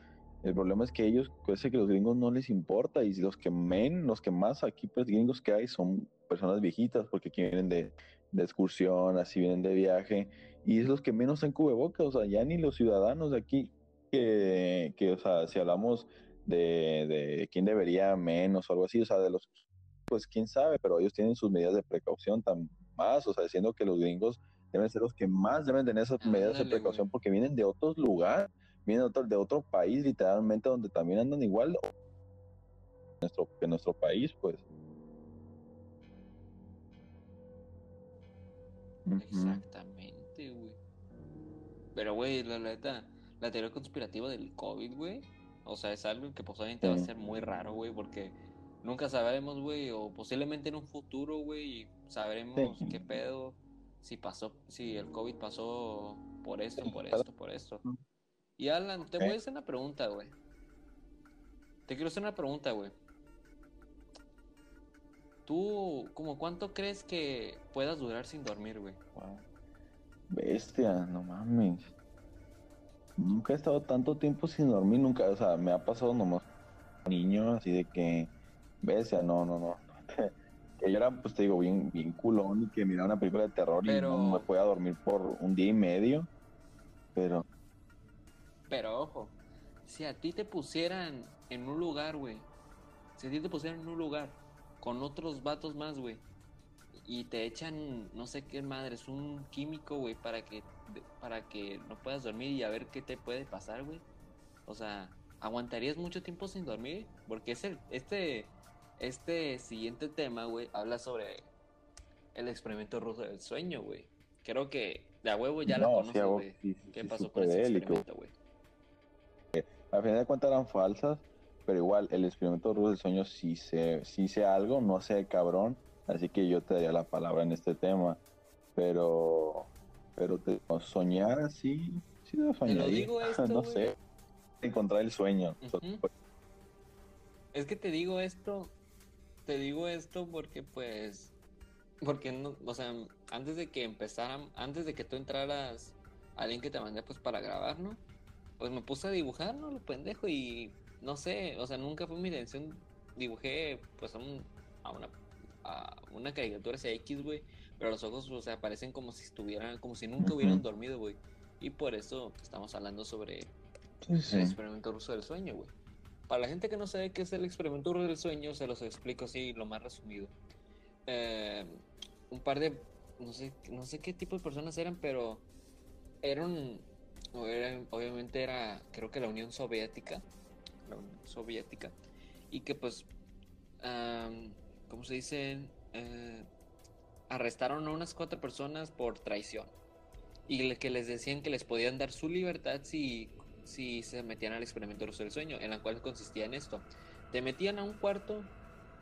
el problema es que ellos, parece que los gringos no les importa y los que men, los que más aquí pues gringos que hay son personas viejitas porque aquí vienen de, de excursión, así vienen de viaje y es los que menos en cubrebocas, o sea, ya ni los ciudadanos de aquí, que, que o sea, si hablamos de, de, quién debería menos o algo así, o sea, de los, pues quién sabe, pero ellos tienen sus medidas de precaución tan más, o sea, diciendo que los gringos deben ser los que más deben tener esas medidas de precaución porque vienen de otros lugares, vienen de otro, de otro país literalmente donde también andan igual nuestro, que nuestro país, pues. Exactamente. Pero, güey, la neta, la teoría conspirativa del COVID, güey. O sea, es algo que posiblemente va a ser muy raro, güey, porque nunca sabremos, güey, o posiblemente en un futuro, güey, sabremos qué pedo, si pasó, si el COVID pasó por esto, por esto, por esto. Y Alan, te voy a hacer una pregunta, güey. Te quiero hacer una pregunta, güey. ¿Tú, como cuánto crees que puedas durar sin dormir, güey? Bestia, no mames. Nunca he estado tanto tiempo sin dormir, nunca, o sea, me ha pasado nomás niño, así de que, bestia, no, no, no. [LAUGHS] que yo era, pues te digo, bien, bien culón y que miraba una película de terror y no me podía dormir por un día y medio. Pero. Pero ojo, si a ti te pusieran en un lugar, güey, si a ti te pusieran en un lugar con otros vatos más, güey, y te echan, no sé qué madre, es un químico, güey, para que, para que no puedas dormir y a ver qué te puede pasar, güey. O sea, ¿aguantarías mucho tiempo sin dormir? Porque es el, este, este siguiente tema, güey, habla sobre el experimento ruso del sueño, güey. Creo que de a huevo ya lo conoces, güey. ¿Qué pasó con ese experimento, güey? A fin de cuentas eran falsas, pero igual el experimento ruso del sueño sí sé, sí sé algo, no sé cabrón, así que yo te daría la palabra en este tema. Pero, pero te, soñar así, sí lo soñaría. [LAUGHS] no sé, encontrar el sueño. Es que te digo esto, te digo esto porque pues porque no, o sea, antes de que empezaran, antes de que tú entraras al link que te mandé pues para grabar, ¿no? Pues me puse a dibujar, ¿no? Lo pendejo y no sé, o sea, nunca fue mi intención. Dibujé pues a, a una a una caricatura ese X, güey, pero los ojos, o sea, parecen como si estuvieran, como si nunca hubieran dormido, güey. Y por eso estamos hablando sobre el experimento ruso del sueño, güey. Para la gente que no sabe qué es el experimento ruso del sueño, se los explico así lo más resumido. Eh, un par de, no sé, no sé qué tipo de personas eran, pero eran, obviamente era, creo que la Unión Soviética, la Unión Soviética, y que pues, ¿cómo se dice? Eh, arrestaron a unas cuatro personas por traición y que les decían que les podían dar su libertad si, si se metían al experimento ruso del sueño, en la cual consistía en esto. Te metían a un cuarto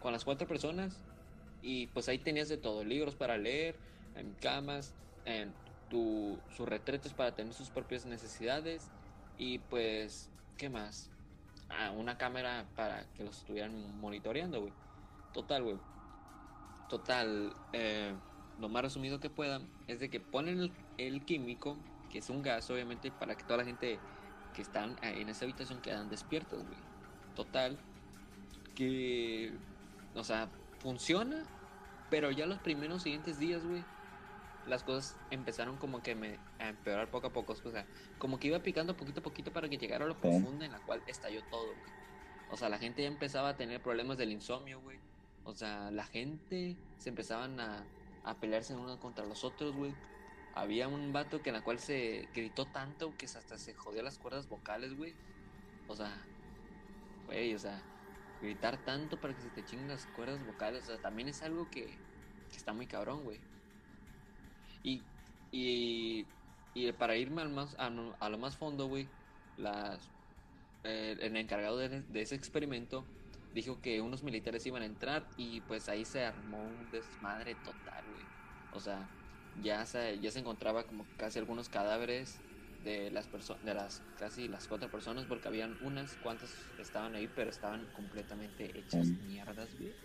con las cuatro personas y pues ahí tenías de todo, libros para leer, en camas, en tu, sus retretes para tener sus propias necesidades y pues, ¿qué más? Ah, una cámara para que los estuvieran monitoreando, güey. Total, güey. Total, eh, lo más resumido que puedan es de que ponen el, el, químico, que es un gas, obviamente, para que toda la gente que están en esa habitación quedan despiertos, güey. Total, que, o sea, funciona pero ya los primeros siguientes días, güey, las cosas empezaron como que me, a empeorar poco a poco. O sea, como que iba picando poquito a poquito para que llegara a lo profundo en la cual estalló todo, güey. O sea, la gente ya empezaba a tener problemas del insomnio, güey. O sea, la gente se empezaban a, a pelearse unos contra los otros, güey. Había un vato que en la cual se gritó tanto que hasta se jodió las cuerdas vocales, güey. O sea, güey, o sea, gritar tanto para que se te chinguen las cuerdas vocales, o sea, también es algo que, está muy cabrón, güey. Y, y, y, para irme al más, a, lo más fondo, güey, las, eh, el encargado de, ese experimento dijo que unos militares iban a entrar y pues ahí se armó un desmadre total, güey. O sea, ya se, ya se encontraba como casi algunos cadáveres de las personas, de las casi las cuatro personas, porque habían unas cuantas estaban ahí, pero estaban completamente hechas mierdas, güey.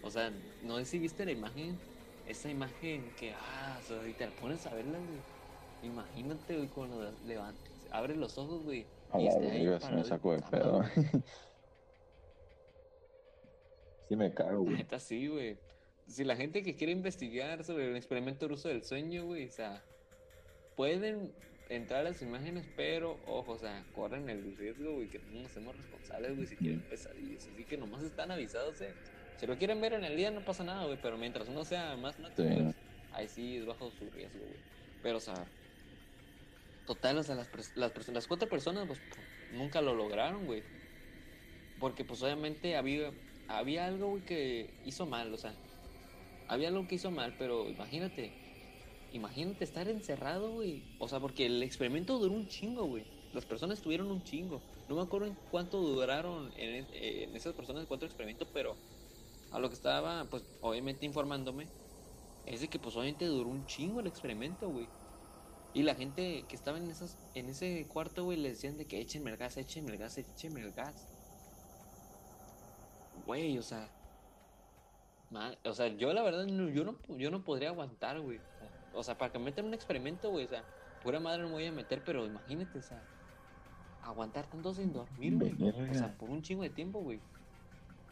O sea, no sé si viste la imagen, esa imagen que, ah, o sea, te la pones a verla, güey. Imagínate, güey, cuando levantes, abre los ojos, güey. y está ahí me saco de pedo. [LAUGHS] sí me cago, güey. Neta, sí, güey. Si la gente que quiere investigar sobre el experimento ruso del sueño, güey, o sea, pueden entrar a las imágenes, pero ojo, o sea, corren el riesgo, güey, que no nos hacemos responsables, güey, si quieren pesadillas. Así que nomás están avisados, eh. Si lo quieren ver en el día no pasa nada, güey, pero mientras uno sea más natural, ahí sí es bajo su riesgo, güey. Pero, o sea, total, o sea, las, las, las cuatro personas, pues, nunca lo lograron, güey. Porque, pues, obviamente había, había algo, que hizo mal, o sea, había algo que hizo mal, pero imagínate, Imagínate estar encerrado, güey. O sea, porque el experimento duró un chingo, güey. Las personas tuvieron un chingo. No me acuerdo en cuánto duraron en, esas personas cuánto experimento, pero a lo que estaba, pues, obviamente informándome, es de que, pues, obviamente duró un chingo el experimento, güey. Y la gente que estaba en, esas, en ese cuarto, güey, le decían de que échenme el gas, échenme el gas, échenme el gas. Güey, o sea. o sea, yo la verdad, yo, no, yo no podría aguantar, güey. O sea, para que me metan un experimento, güey. O sea, pura madre no me voy a meter, pero imagínate, o sea, aguantar tanto sin dormir, güey. O sea, por un chingo de tiempo, güey.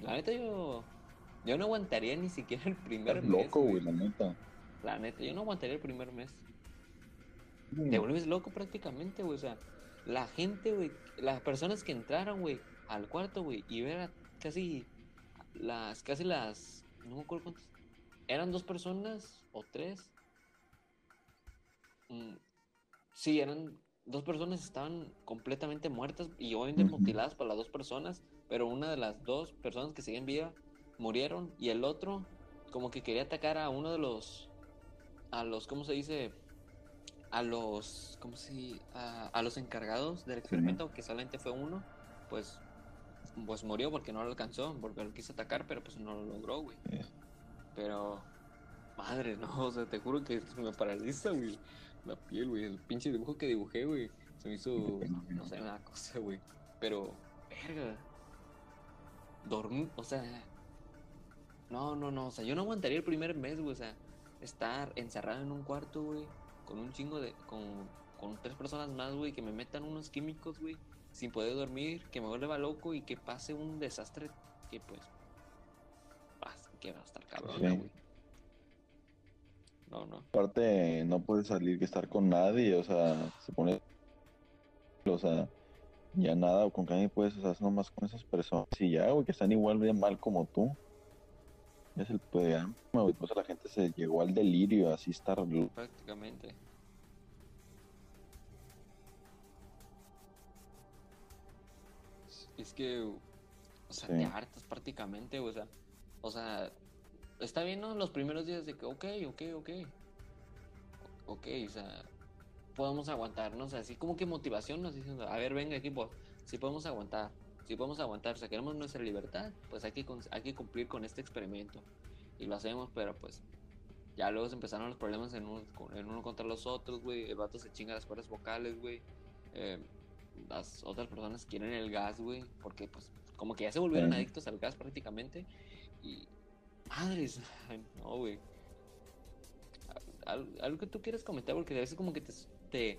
La neta, yo. Yo no aguantaría ni siquiera el primer mes. loco, güey, la neta. La neta, yo no aguantaría el primer mes. Te vuelves loco prácticamente, güey. O sea, la gente, güey, las personas que entraron, güey, al cuarto, güey, y ver a casi las, casi las, no me acuerdo cuántas, eran dos personas o tres Mm, sí, eran dos personas estaban completamente muertas y obviamente mutiladas por las dos personas, pero una de las dos personas que siguen viva murieron y el otro como que quería atacar a uno de los a los cómo se dice a los cómo se a, a los encargados del experimento que solamente fue uno pues pues murió porque no lo alcanzó porque lo quiso atacar pero pues no lo logró güey. Pero madre no o sea te juro que [LAUGHS] me paraliza güey la piel güey el pinche dibujo que dibujé güey se me hizo no sé una cosa güey pero verga dormir o sea no, no, no, o sea, yo no aguantaría el primer mes, güey, o sea, estar encerrado en un cuarto, güey, con un chingo de, con, con tres personas más, güey, que me metan unos químicos, güey, sin poder dormir, que me vuelva loco y que pase un desastre que, pues, pasa, que va a estar cabrón, güey. No, no. Aparte, no puedes salir que estar con nadie, o sea, se pone, o sea, ya nada, o con nadie puedes, o sea, nomás con esas personas y ya, güey, que están igual de mal como tú. Es el programa, pues la gente se llegó al delirio, así estar. Prácticamente. Es que, o sea, te hartas prácticamente, o sea, o sea, está bien, ¿no? Los primeros días de que, ok, ok, ok. Ok, o sea, podemos aguantarnos, así como que motivación nos diciendo, a ver, venga equipo, si podemos aguantar si podemos aguantar, si queremos nuestra libertad, pues hay que, hay que cumplir con este experimento. Y lo hacemos, pero pues ya luego se empezaron los problemas en, uno contra los otros, güey. El vato se chinga las cuerdas vocales, güey. Eh, las otras personas quieren el gas, güey. Porque pues como que ya se volvieron adictos al gas prácticamente. Y madres, [LAUGHS] no, güey. Algo que tú quieres comentar, porque a veces como que te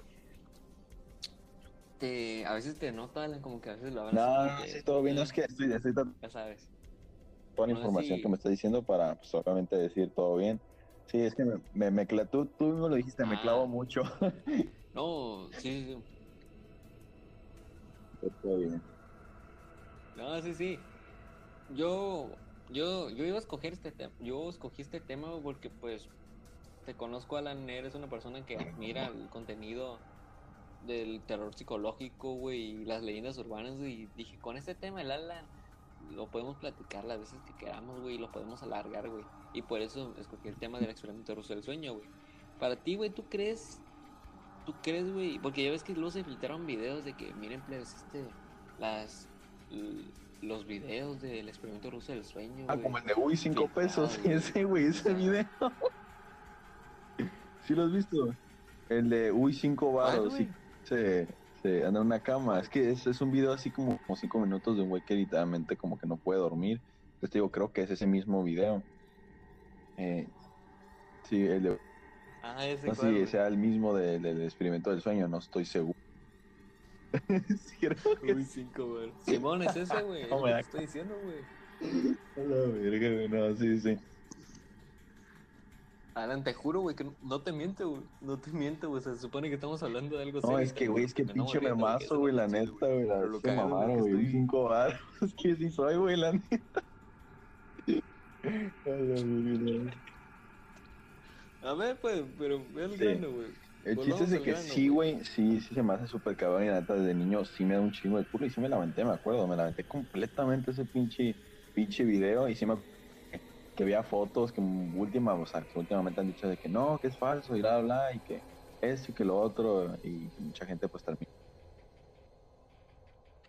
a veces te nota como que a veces lo hablas. No, sí, todo bien, no es que estoy, estoy Ya sabes. Toda la información que me está diciendo para pues, solamente decir todo bien. Sí, es que me, me, tú, tú mismo lo dijiste, me clavo ah. mucho. [LAUGHS] no, sí, sí. No, sí, sí. Yo, yo, yo iba a escoger este tema. Yo escogí este tema porque, pues, te conozco, Alan. Eres una persona que admira el contenido del terror psicológico, güey, y las leyendas urbanas, y dije, con este tema el ala lo podemos platicar las veces que queramos, güey, y lo podemos alargar, güey. Y por eso escogí el tema del experimento ruso del sueño, güey. Para ti, güey, ¿tú crees? ¿Tú crees, güey? Porque ya ves que luego se filtraron videos de que, miren, pues, este, las, los videos del experimento ruso del sueño. Ah, como el de Uy, cinco pesos, [LAUGHS] ese, güey, ese video. [LAUGHS] ¿Sí lo has visto? El de Uy, cinco baros, sí se, se anda en una cama. Es que es, es un video así como, como cinco minutos de un güey que literalmente como que no puede dormir. Entonces digo, creo que es ese mismo video. Eh, sí, el de... Ah, ese no, sí, sea el mismo del experimento del sueño, no estoy seguro. [LAUGHS] sí, creo que... Uy, cinco, güey. Simón, es ese, güey. No, me estoy diciendo, güey. La verga, no, sí, sí. Alan, te juro, güey, que no te miento, güey. No te miento, güey. Se supone que estamos hablando de algo No, es que, güey, es que pinche me mazo, güey, la neta, güey. La lo que mamaron, güey. Cinco baros. [LAUGHS] Es que sí soy, güey, la neta. [LAUGHS] A ver, pues, pero ve el grano, güey. El chiste es de que sí, güey, sí, sí se me hace súper cabrón y la neta desde niño sí me da un chingo de culo y sí me la aventé, me acuerdo, me la aventé completamente ese pinche, pinche video y sí me que veía fotos que última, o sea, que últimamente han dicho de que no, que es falso y bla, bla, y que esto y que lo otro, y mucha gente pues termina.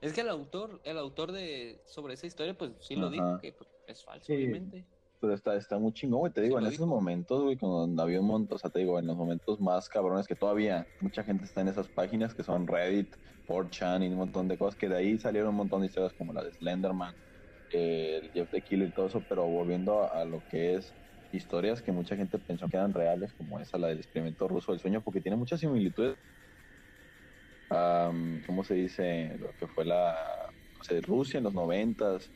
Es que el autor, el autor de sobre esa historia, pues sí lo dijo, que pues, es falso, obviamente. Pero está, está muy chingón, güey, te digo, en esos momentos, güey, cuando había un montón, o sea, te digo, en los momentos más cabrones que todavía mucha gente está en esas páginas que son Reddit, 4chan y un montón de cosas, que de ahí salieron un montón de historias como la de Slenderman, el Jeff the Killer y todo eso, pero volviendo a, lo que es historias que mucha gente pensó que eran reales, como esa, la del experimento ruso del sueño, porque tiene muchas similitudes. ¿Cómo se dice? Lo que fue la Rusia en los noventas,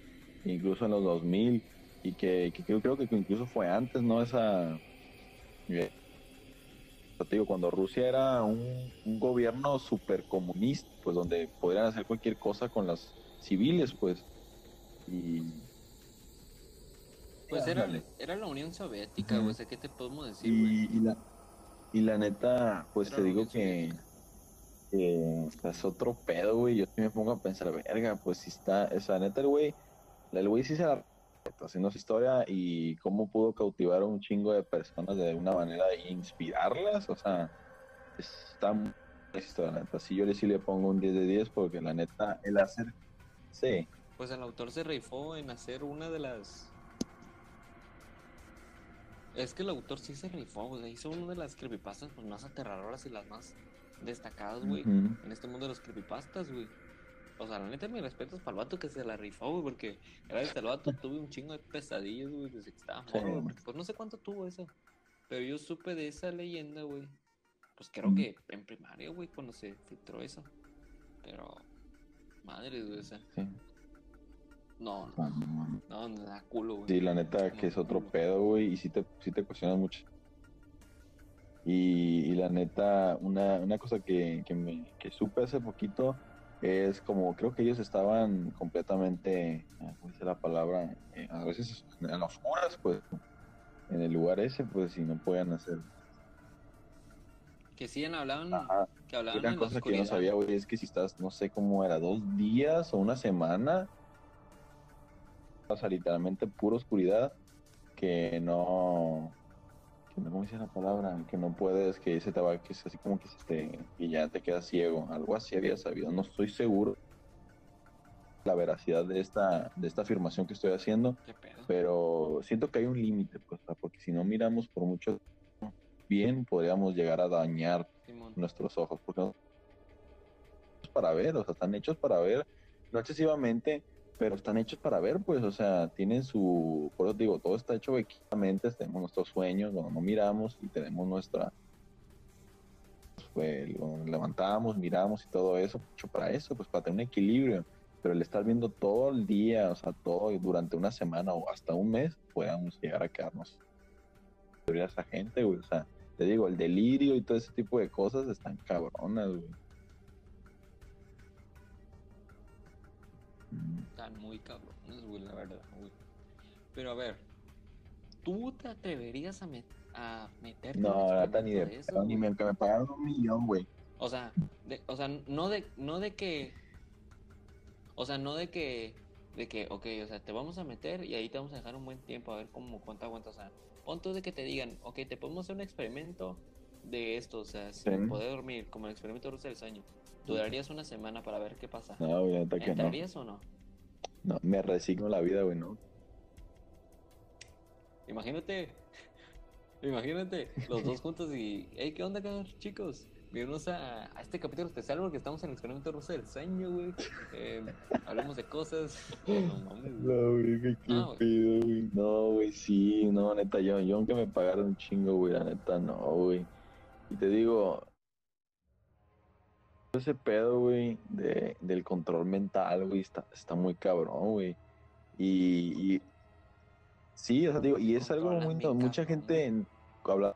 incluso en los 2000, y que, que, creo que incluso fue antes, ¿no? Esa. Eh, digo, cuando Rusia era un, un gobierno súper comunista, pues donde podrían hacer cualquier cosa con las civiles, pues y... Pues era, era, la Unión Soviética, güey, ¿qué te podemos decir, y, y, la, y la neta, pues te digo que... que es otro pedo, güey. Yo me pongo a pensar, verga, pues si está, o sea, neta, el güey, el güey sí se la haciendo su historia y cómo pudo cautivar a un chingo de personas de una manera e inspirarlas, o sea, está muy historia, neta. Sí, yo le sí le pongo un 10 de 10 porque la neta, el hacer, sí. Pues el autor se rifó en hacer una de las es que el autor sí se rifó, güey. Hizo una de las creepypastas pues, más aterradoras y las más destacadas, güey. En este mundo de los creepypastas, güey. O sea, la neta, mi respeto es para el vato que se la rifó, güey. Porque gracias al vato tuve un chingo de pesadillas, güey, desde que estaba morro, Pues no sé cuánto tuvo eso. Pero yo supe de esa leyenda, güey. Pues creo que en primaria, güey, cuando se filtró eso. Pero, madre, güey, o sea. Sí. No, no, no, da culo, güey. Sí, la neta que es otro pedo, güey, y sí te, sí te cuestionas mucho. Y, la neta, una, una cosa que, que, me, que supe hace poquito es como, creo que ellos estaban completamente, ah, ¿cómo dice la palabra? Eh, a veces en las oscuras, pues, en el lugar ese, pues, si no podían hacer. Que sí, hablaban, que hablaban Una cosa que yo no sabía, güey, es que si estás, no sé cómo era, dos días o una semana o sea, literalmente pura oscuridad, que no, ¿cómo dice la palabra? Que no puedes, que se te va, que es así como que se te, y ya te quedas ciego, algo así había sabido, no estoy seguro la veracidad de esta, de esta afirmación que estoy haciendo, pero siento que hay un límite, pues, porque si no miramos por mucho bien, podríamos llegar a dañar nuestros ojos, porque no para ver, o sea, están hechos para ver, no excesivamente, pero están hechos para ver, pues, o sea, tienen su, por eso digo, todo está hecho equivocadamente, tenemos nuestros sueños, cuando no miramos y tenemos nuestra, pues, levantamos, miramos y todo eso, hecho para eso, pues, para tener un equilibrio, pero el estar viendo todo el día, o sea, todo durante una semana o hasta un mes, podamos llegar a quedarnos. A esa gente, o sea, te digo, el delirio y todo ese tipo de cosas están cabronas, güey. Están muy cabrones, güey, la verdad, güey. Pero a ver, ¿tú te atreverías a, a meterte No, en ni de, eso, ni me, que me pagaron un millón, güey. O sea, o sea, no de, no de que, o sea, no de que, de que, ok, o sea, te vamos a meter y ahí te vamos a dejar un buen tiempo a ver cómo, cuánto aguantas. O sea, punto de que te digan, ok, te podemos hacer un experimento de esto, o sea, sin poder dormir, como el experimento de del sueño. ¿Durarías una semana para ver qué pasa? No, güey, que no. o no? No, me resigno la vida, güey, no. Imagínate, [LAUGHS] imagínate, los dos juntos y, hey, ¿qué onda, chicos? Bienvenidos a, a, este capítulo especial porque estamos en el experimento ruso del sueño, güey. Eh, hablamos de cosas. No mames, güey, qué no, güey. No, güey, sí, no, neta, yo, yo aunque me pagaron un chingo, güey, la neta, no, güey. Y te digo, ese pedo, güey, de, del control mental, güey, está, está muy cabrón, güey. Y, y, sí, o sea, digo, y es algo muy... Mucha gente habla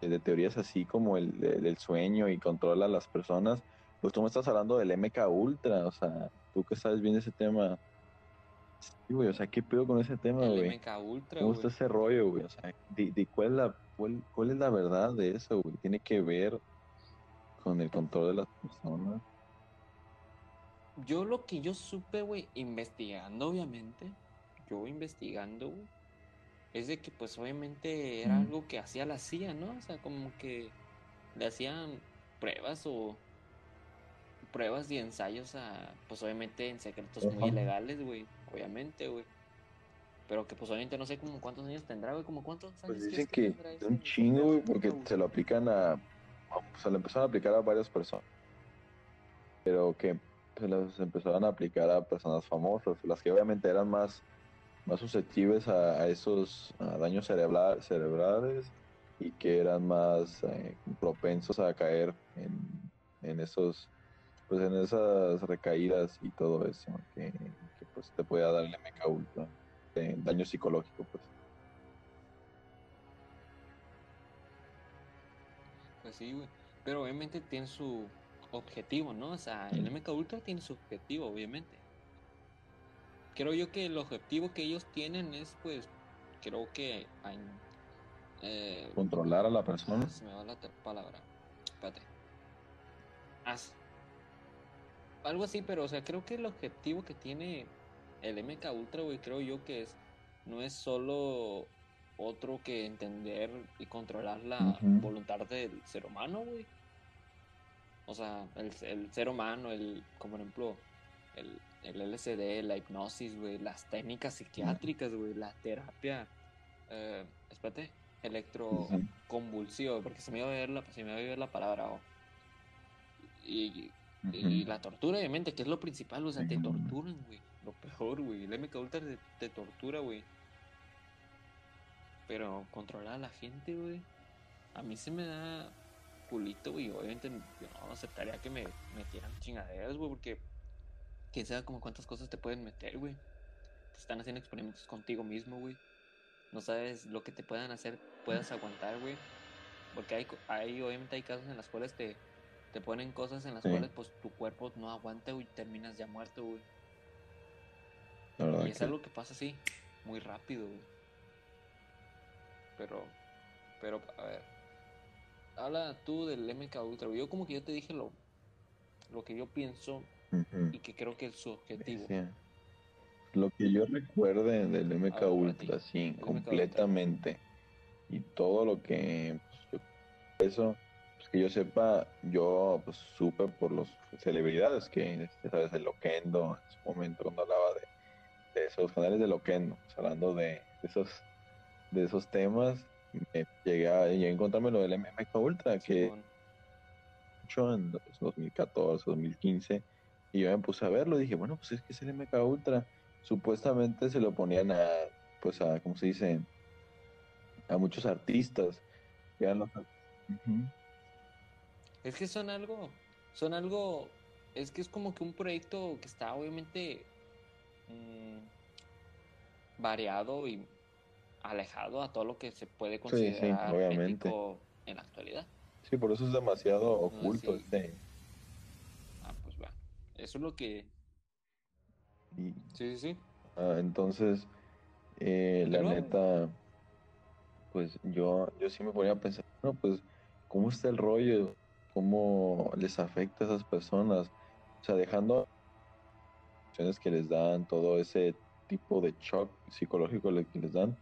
de teorías así como el del sueño y controla a las personas. Pues tú me estás hablando del MK Ultra, o sea, tú que sabes bien ese tema. Sí, güey, o sea, ¿qué pedo con ese tema, güey? MK Ultra, ¿Cómo está ese rollo, güey? O sea, de, cuál, es la, cuál, cuál es la verdad de eso, güey? Tiene que ver con el control de las personas. Yo lo que yo supe, güey, investigando, obviamente, yo investigando, güey, es de que pues obviamente era algo que hacía la CIA, ¿no? O sea, como que le hacían pruebas o pruebas y ensayos a, pues obviamente en secretos muy ilegales, güey, obviamente, güey. Pero que pues obviamente no sé como cuántos años tendrá, güey, como cuántos pues, años. Pues dicen que, que un chingo, güey, porque se lo aplican a se lo empezaron a aplicar a varias personas, pero que se las empezaron a aplicar a personas famosas, las que obviamente eran más, más susceptibles a, esos daños cerebrales y que eran más eh, propensos a caer en, en, esos pues en esas recaídas y todo eso que, pues te podía dar el MK Ultra daño psicológico pues Pues sí, güey. Pero obviamente tiene su objetivo, ¿no? O sea, el MK Ultra tiene su objetivo, obviamente. Creo yo que el objetivo que ellos tienen es, pues, creo que... Eh, Controlar a la persona. Se me va la palabra. Espérate. algo así, pero o sea, creo que el objetivo que tiene el MK Ultra, güey, creo yo que es no es solo otro que entender y controlar la voluntad del ser humano, güey. O sea, el, el, ser humano, el, como por ejemplo, el, el LSD, la hipnosis, güey, las técnicas psiquiátricas, güey, la terapia, eh, espérate, electroconvulsivo, porque se me iba a ver la, se me iba a ver la palabra, y, y, la tortura, obviamente, que es lo principal, o sea, te torturan, güey, lo peor, güey, el MK Ultra te tortura, güey. Pero controlar a la gente, güey, a mí se me da culito, güey. Obviamente yo no aceptaría que me metieran chingaderas, güey, porque quién sabe como cuántas cosas te pueden meter, güey. Te están haciendo experimentos contigo mismo, güey. No sabes lo que te puedan hacer, puedas aguantar, güey. Porque hay, hay, obviamente hay casos en las cuales te, te ponen cosas en las cuales pues tu cuerpo no aguanta, güey, terminas ya muerto, güey. Y es algo que pasa así, muy rápido, güey. Pero, pero, a ver. Habla tú del MK Ultra. Yo como que yo te dije lo, lo que yo pienso y que creo que es su objetivo. Lo que yo recuerde del MK Ultra, sí, completamente. Y todo lo que, pues, eso, pues que yo sepa, yo pues supe por los celebridades que, sabes, el Loquendo, en su momento cuando hablaba de, de esos canales de Loquendo, pues, hablando de esos de esos temas, me llegué a, encontrarme lo del MK Ultra, que mucho en 2014, 2015, y yo me puse a verlo, y dije, bueno, pues es que es el MK Ultra. Supuestamente se lo ponían a, pues a, ¿cómo se dice? A muchos artistas. Es que son algo, son algo, es que es como que un proyecto que está obviamente mm, variado y alejado a todo lo que se puede considerar ético en la actualidad. Sí, por eso es demasiado oculto este. Ah, pues va. Eso es lo que. Sí, sí, sí. Ah, entonces, eh, la neta, pues yo, yo sí me ponía a pensar, no, pues, ¿cómo está el rollo? ¿Cómo les afecta a esas personas? O sea, dejando que les dan todo ese tipo de shock psicológico que les dan,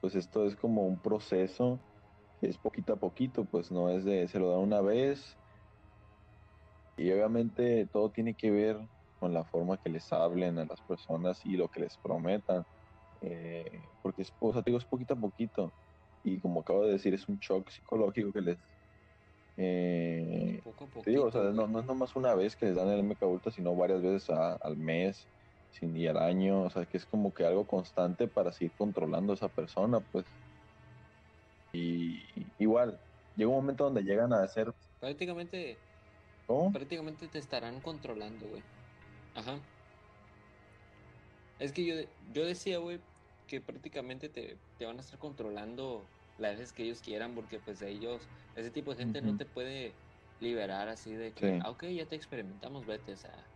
pues esto es como un proceso es poquito a poquito, pues no es de se lo da una vez. Y obviamente todo tiene que ver con la forma que les hablen a las personas y lo que les prometan. Eh, porque es, o digo, es poquito a poquito. Y como acabo de decir, es un shock psicológico que les... Eh, digo, o sea, no, no, es nomás una vez que les dan el MK Ultra, sino varias veces al mes sin ir al año, o sea, que es como que algo constante para seguir controlando a esa persona, pues. Y igual, llega un momento donde llegan a hacer... Prácticamente... Prácticamente te estarán controlando, güey. Ajá. Es que yo, yo decía, güey, que prácticamente te, te, van a estar controlando las veces que ellos quieran, porque pues ellos, ese tipo de gente no te puede liberar así de que, ah, ok, ya te experimentamos, vete, o sea,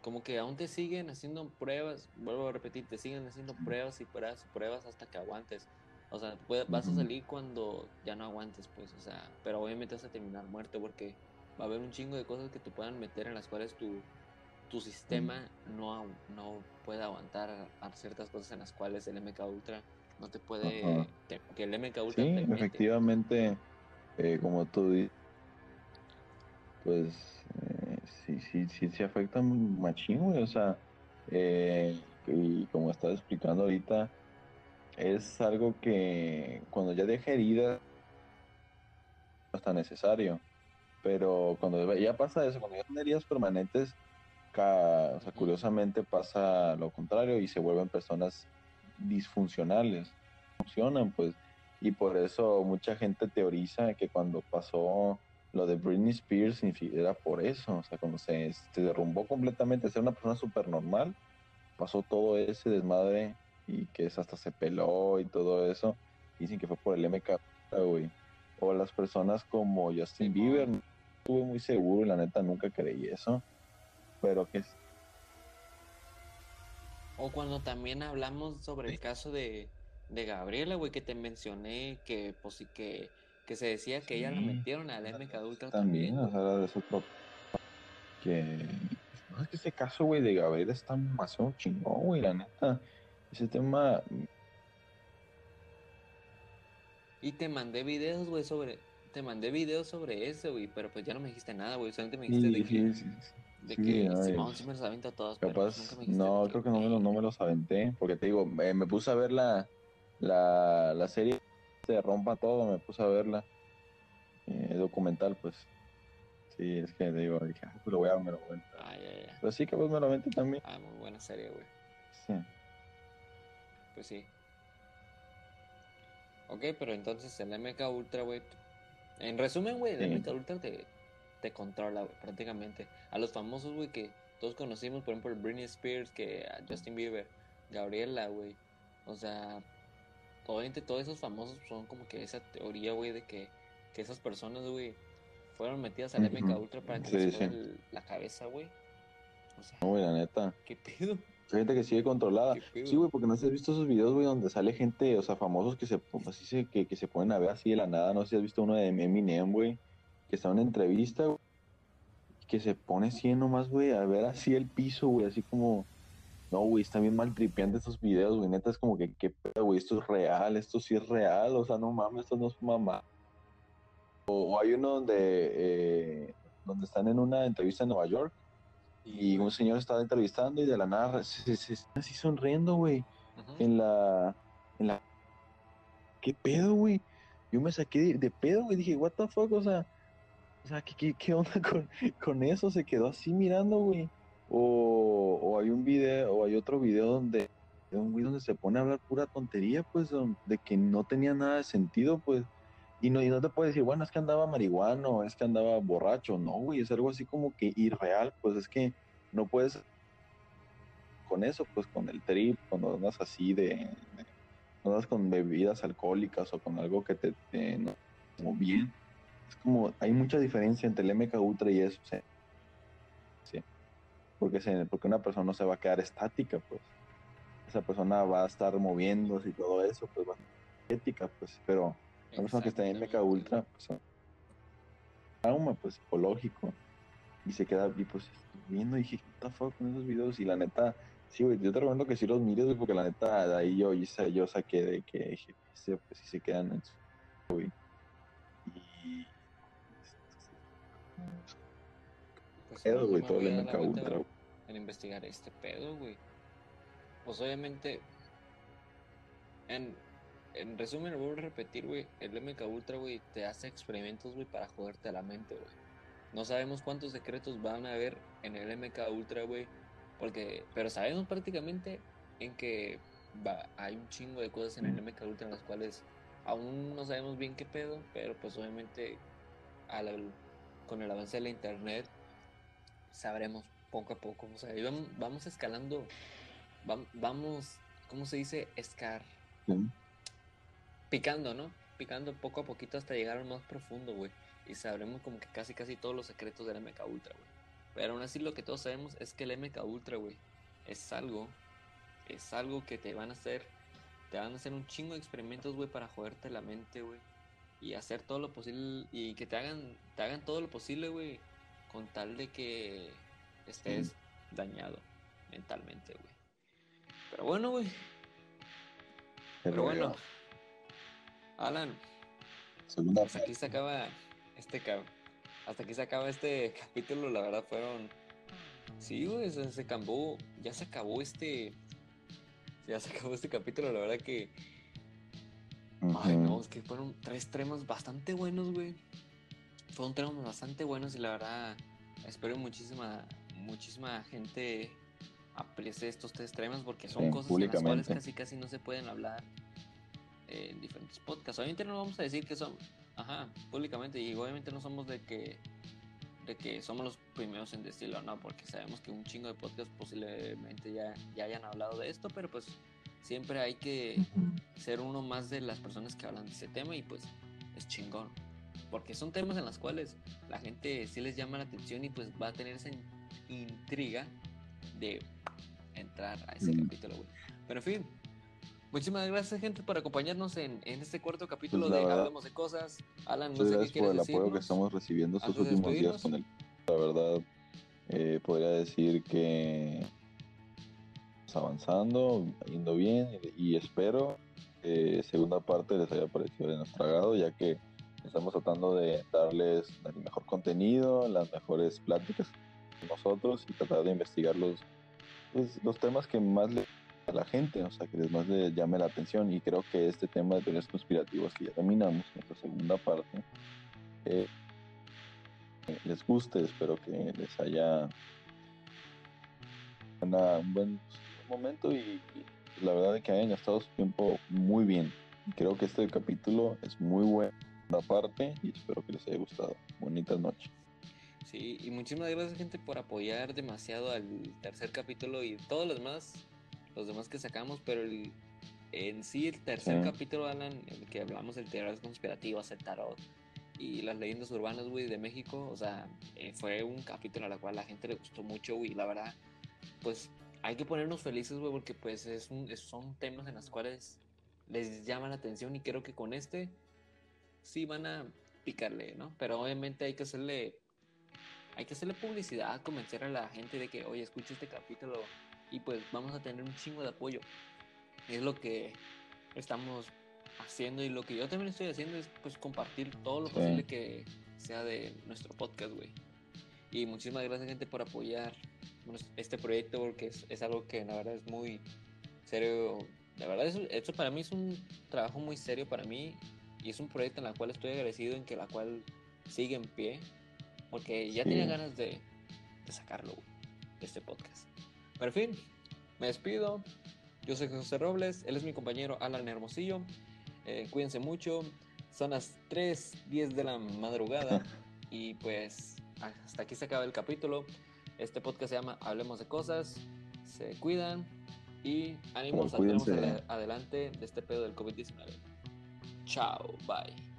como que aún te siguen haciendo pruebas, vuelvo a repetir, te siguen haciendo pruebas y pruebas y pruebas hasta que aguantes. O sea, vas a salir cuando ya no aguantes, pues, o sea, pero obviamente vas a terminar muerto porque va a haber un chingo de cosas que te puedan meter en las cuales tu, tu sistema no, no puede aguantar a ciertas cosas en las cuales el MK Ultra no te puede, que el MK Ultra sí, efectivamente, eh, como tú dices, pues eh, sí, sí, sí, sí afecta machín, güey. O sea, eh, y como estaba explicando ahorita, es algo que cuando ya deja herida no está necesario. Pero cuando ya pasa eso, cuando ya son heridas permanentes, o sea, curiosamente pasa lo contrario y se vuelven personas disfuncionales. Funcionan, pues. Y por eso mucha gente teoriza que cuando pasó lo de Britney Spears era por eso, o sea, cuando se, derrumbó completamente, ser una persona súper normal, pasó todo ese desmadre y que hasta se peló y todo eso, dicen que fue por el MK, güey. O las personas como Justin Bieber, no estuve muy seguro, la neta nunca creí eso, pero que O cuando también hablamos sobre el caso de, de Gabriela, güey, que te mencioné que, pues sí que que se decía que ella la metieron al MK Ultra también. también. O sea, de su que No, es que este caso, güey, de Gabriel está demasiado chingón, güey, la neta. Ese tema. Y te mandé videos, güey, sobre. Te mandé videos sobre eso, güey, pero pues ya no me dijiste nada, güey. Solamente me dijiste de que. sí, sí. De Sí, que ay, Simón sí me los aventa todos, pero Capaz, nunca me no, creo que no me, los, no me los aventé, porque te digo, eh, me puse a ver la, la, la serie de Rompa Todo, me puse a verla, eh, documental, pues. Sí, es que te digo, dije, ah, pues lo voy a me lo voy a. Ay, ay, ay. Pero sí, que pues me lo aventé también. Ah, muy buena serie, güey. Sí. Pues sí. Ok, pero entonces el MK Ultra, güey. En resumen, güey, el Sí. MK Ultra te, te controla, güey, prácticamente. A los famosos, güey, que todos conocimos, por ejemplo, el Britney Spears, que a Justin Bieber, Gabriela, güey. O sea, obviamente todos esos famosos son como que esa teoría, güey, de que, que esas personas, güey, fueron metidas al MK Ujú. Ultra para que Sí, les sí. fuera el- la cabeza, güey. O sea, No, güey, la neta. ¿qué pedo? Gente que sigue controlada. Sí, güey, porque no has visto esos videos, güey, donde sale gente, o sea, famosos que se, así se, que, que se ponen a ver así de la nada. No sé si has visto uno de Eminem, güey, que está en una entrevista, güey, que se pone así nomás, güey, a ver así el piso, güey, así como, no, güey, está bien mal tripeando estos videos, güey, neta, es como que, qué pedo, güey, esto es real, esto sí es real, o sea, no mames, esto no es mamá. O, o hay uno donde, eh, donde están en una entrevista en Nueva York y un señor estaba entrevistando y de la nada se, se, se- así sonriendo, güey, en la, en la, ¿qué pedo, güey? Yo me saqué de, de pedo, güey, dije, what the fuck, o sea, o sea, ¿qué, qué, onda [LAUGHS] con, con eso? Se quedó así mirando, güey. O, o hay un video, o hay otro video donde, güey donde se pone a hablar pura tontería, pues, de que no tenía nada de sentido, pues. Y no, y no te puedes decir, bueno, es que andaba marihuano, es que andaba borracho. No, güey, es algo así como que irreal, pues es que no puedes con eso, pues con el trip, cuando andas así de, de- andas con bebidas alcohólicas o con algo que te, te no, como bien. Es como, hay mucha diferencia entre el MK Ultra y eso, sea, sí. Porque, se, porque una persona no se va a quedar estática, pues. Esa persona va a estar moviéndose y todo eso, pues va a ser ética, pues, pero una persona que está en MK. Ultra, pues, trauma, pues, psicológico. Y se queda, y pues, viendo y dije, the fuck con esos videos. Y la neta, sí, güey, yo te recomiendo que sí los mires, güey, porque la neta, de ahí yo, yo, yo saqué de que dije, sí, pues sí se quedan en su, güey. Pues, Pedo, güey, todo a el la MK Ultra, en investigar este pedo, güey. Pues obviamente, en, en resumen, lo vuelvo a repetir, güey, el MK Ultra, güey, te hace experimentos, güey, para joderte la mente, güey. No sabemos cuántos secretos van a haber en el MK Ultra, güey, porque, pero sabemos prácticamente en que va, hay un chingo de cosas en el MK Ultra en las cuales aún no sabemos bien qué pedo, pero pues obviamente al- con el avance de la internet sabremos poco a poco. O sea, y vamos, vamos escalando, vam- vamos, ¿cómo se dice? Escar, Sí. picando, ¿no? Picando poco a poquito hasta llegar al más profundo, güey. Y sabremos como que casi casi todos los secretos del MK Ultra, güey. Pero aún así lo que todos sabemos es que el MK Ultra, güey, es algo, es algo que te van a hacer, te van a hacer un chingo de experimentos, güey, para joderte la mente, güey. Y hacer todo lo posible, y que te hagan, te hagan todo lo posible, güey, con tal de que estés dañado mentalmente, güey. Pero bueno, güey. Pero bueno, Alan, Segunda hasta aquí se acaba este hasta aquí se acaba este [LAUGHS] capítulo, la verdad fueron sí, güey, se, se acabó, ya se acabó este ya se acabó este capítulo, la verdad que ay, no, es que fueron tres temas bastante buenos, güey. Fueron temas bastante buenos y la verdad espero muchísima muchísima gente aprecie estos tres temas porque son Sí, cosas en las cuales casi casi no se pueden hablar eh, en diferentes podcasts. Obviamente no vamos a decir que son, ajá, públicamente y obviamente no somos de que de que somos los primeros en decirlo, no, porque sabemos que un chingo de podcasts posiblemente ya, ya hayan hablado de esto, pero pues siempre hay que ser uno más de las personas que hablan de ese tema y pues es chingón. Porque son temas en los cuales la gente sí les llama la atención y pues va a tener esa in- intriga de entrar a ese Mm. capítulo, güey. Pero en fin, muchísimas gracias gente por acompañarnos en, en este cuarto capítulo Pues, de verdad, Hablamos de Cosas. Alan, no Muchas sé qué gracias por el apoyo que estamos recibiendo estos últimos días con el. La verdad, Eh, podría decir que avanzando, yendo bien y, espero que segunda parte les haya parecido de nuestro agrado, ya que estamos tratando de darles el mejor contenido, las mejores pláticas nosotros y tratar de investigar los, pues, los temas que más le a la gente, o sea, que más le llame la atención. Y creo que este tema de teorías conspirativas que ya terminamos, nuestra segunda parte, eh, les guste, espero que les haya un buen momento y, la verdad es que hayan gastado su tiempo muy bien. Creo que este capítulo es muy bueno parte y espero que les haya gustado. Bonitas noches. Sí, y muchísimas gracias gente por apoyar demasiado al tercer capítulo y todos los demás, los demás que sacamos, pero el, en sí el tercer capítulo, Alan, en el que hablamos de teorías conspirativas, el tarot y las leyendas urbanas, güey, de México, o sea, eh, fue un capítulo a la cual la gente le gustó mucho, güey, la verdad, pues hay que ponernos felices, güey, porque pues es son temas en los cuales les llama la atención y creo que con este sí van a picarle, ¿no? Pero obviamente hay que hacerle hay que hacerle publicidad, convencer a la gente de que, oye, escucha este capítulo y pues vamos a tener un chingo de apoyo. Es lo que estamos haciendo y lo que yo también estoy haciendo es pues compartir todo lo posible que sea de nuestro podcast, güey. Y muchísimas gracias gente por apoyar este proyecto porque es, algo que la verdad es muy serio. La verdad, eso, esto para mí es un trabajo muy serio para mí y es un proyecto en el cual estoy agradecido en que la cual sigue en pie porque ya tenía ganas de, de sacarlo, este podcast. Pero en fin, me despido. Yo soy José Robles, él es mi compañero Alan Hermosillo. Eh, cuídense mucho. Son las 3, 10 de la madrugada. [LAUGHS] y pues hasta aquí se acaba el capítulo. Este podcast se llama Hablemos de Cosas. Se cuidan y ánimos a adelante de este pedo del COVID-19. Chao, bye.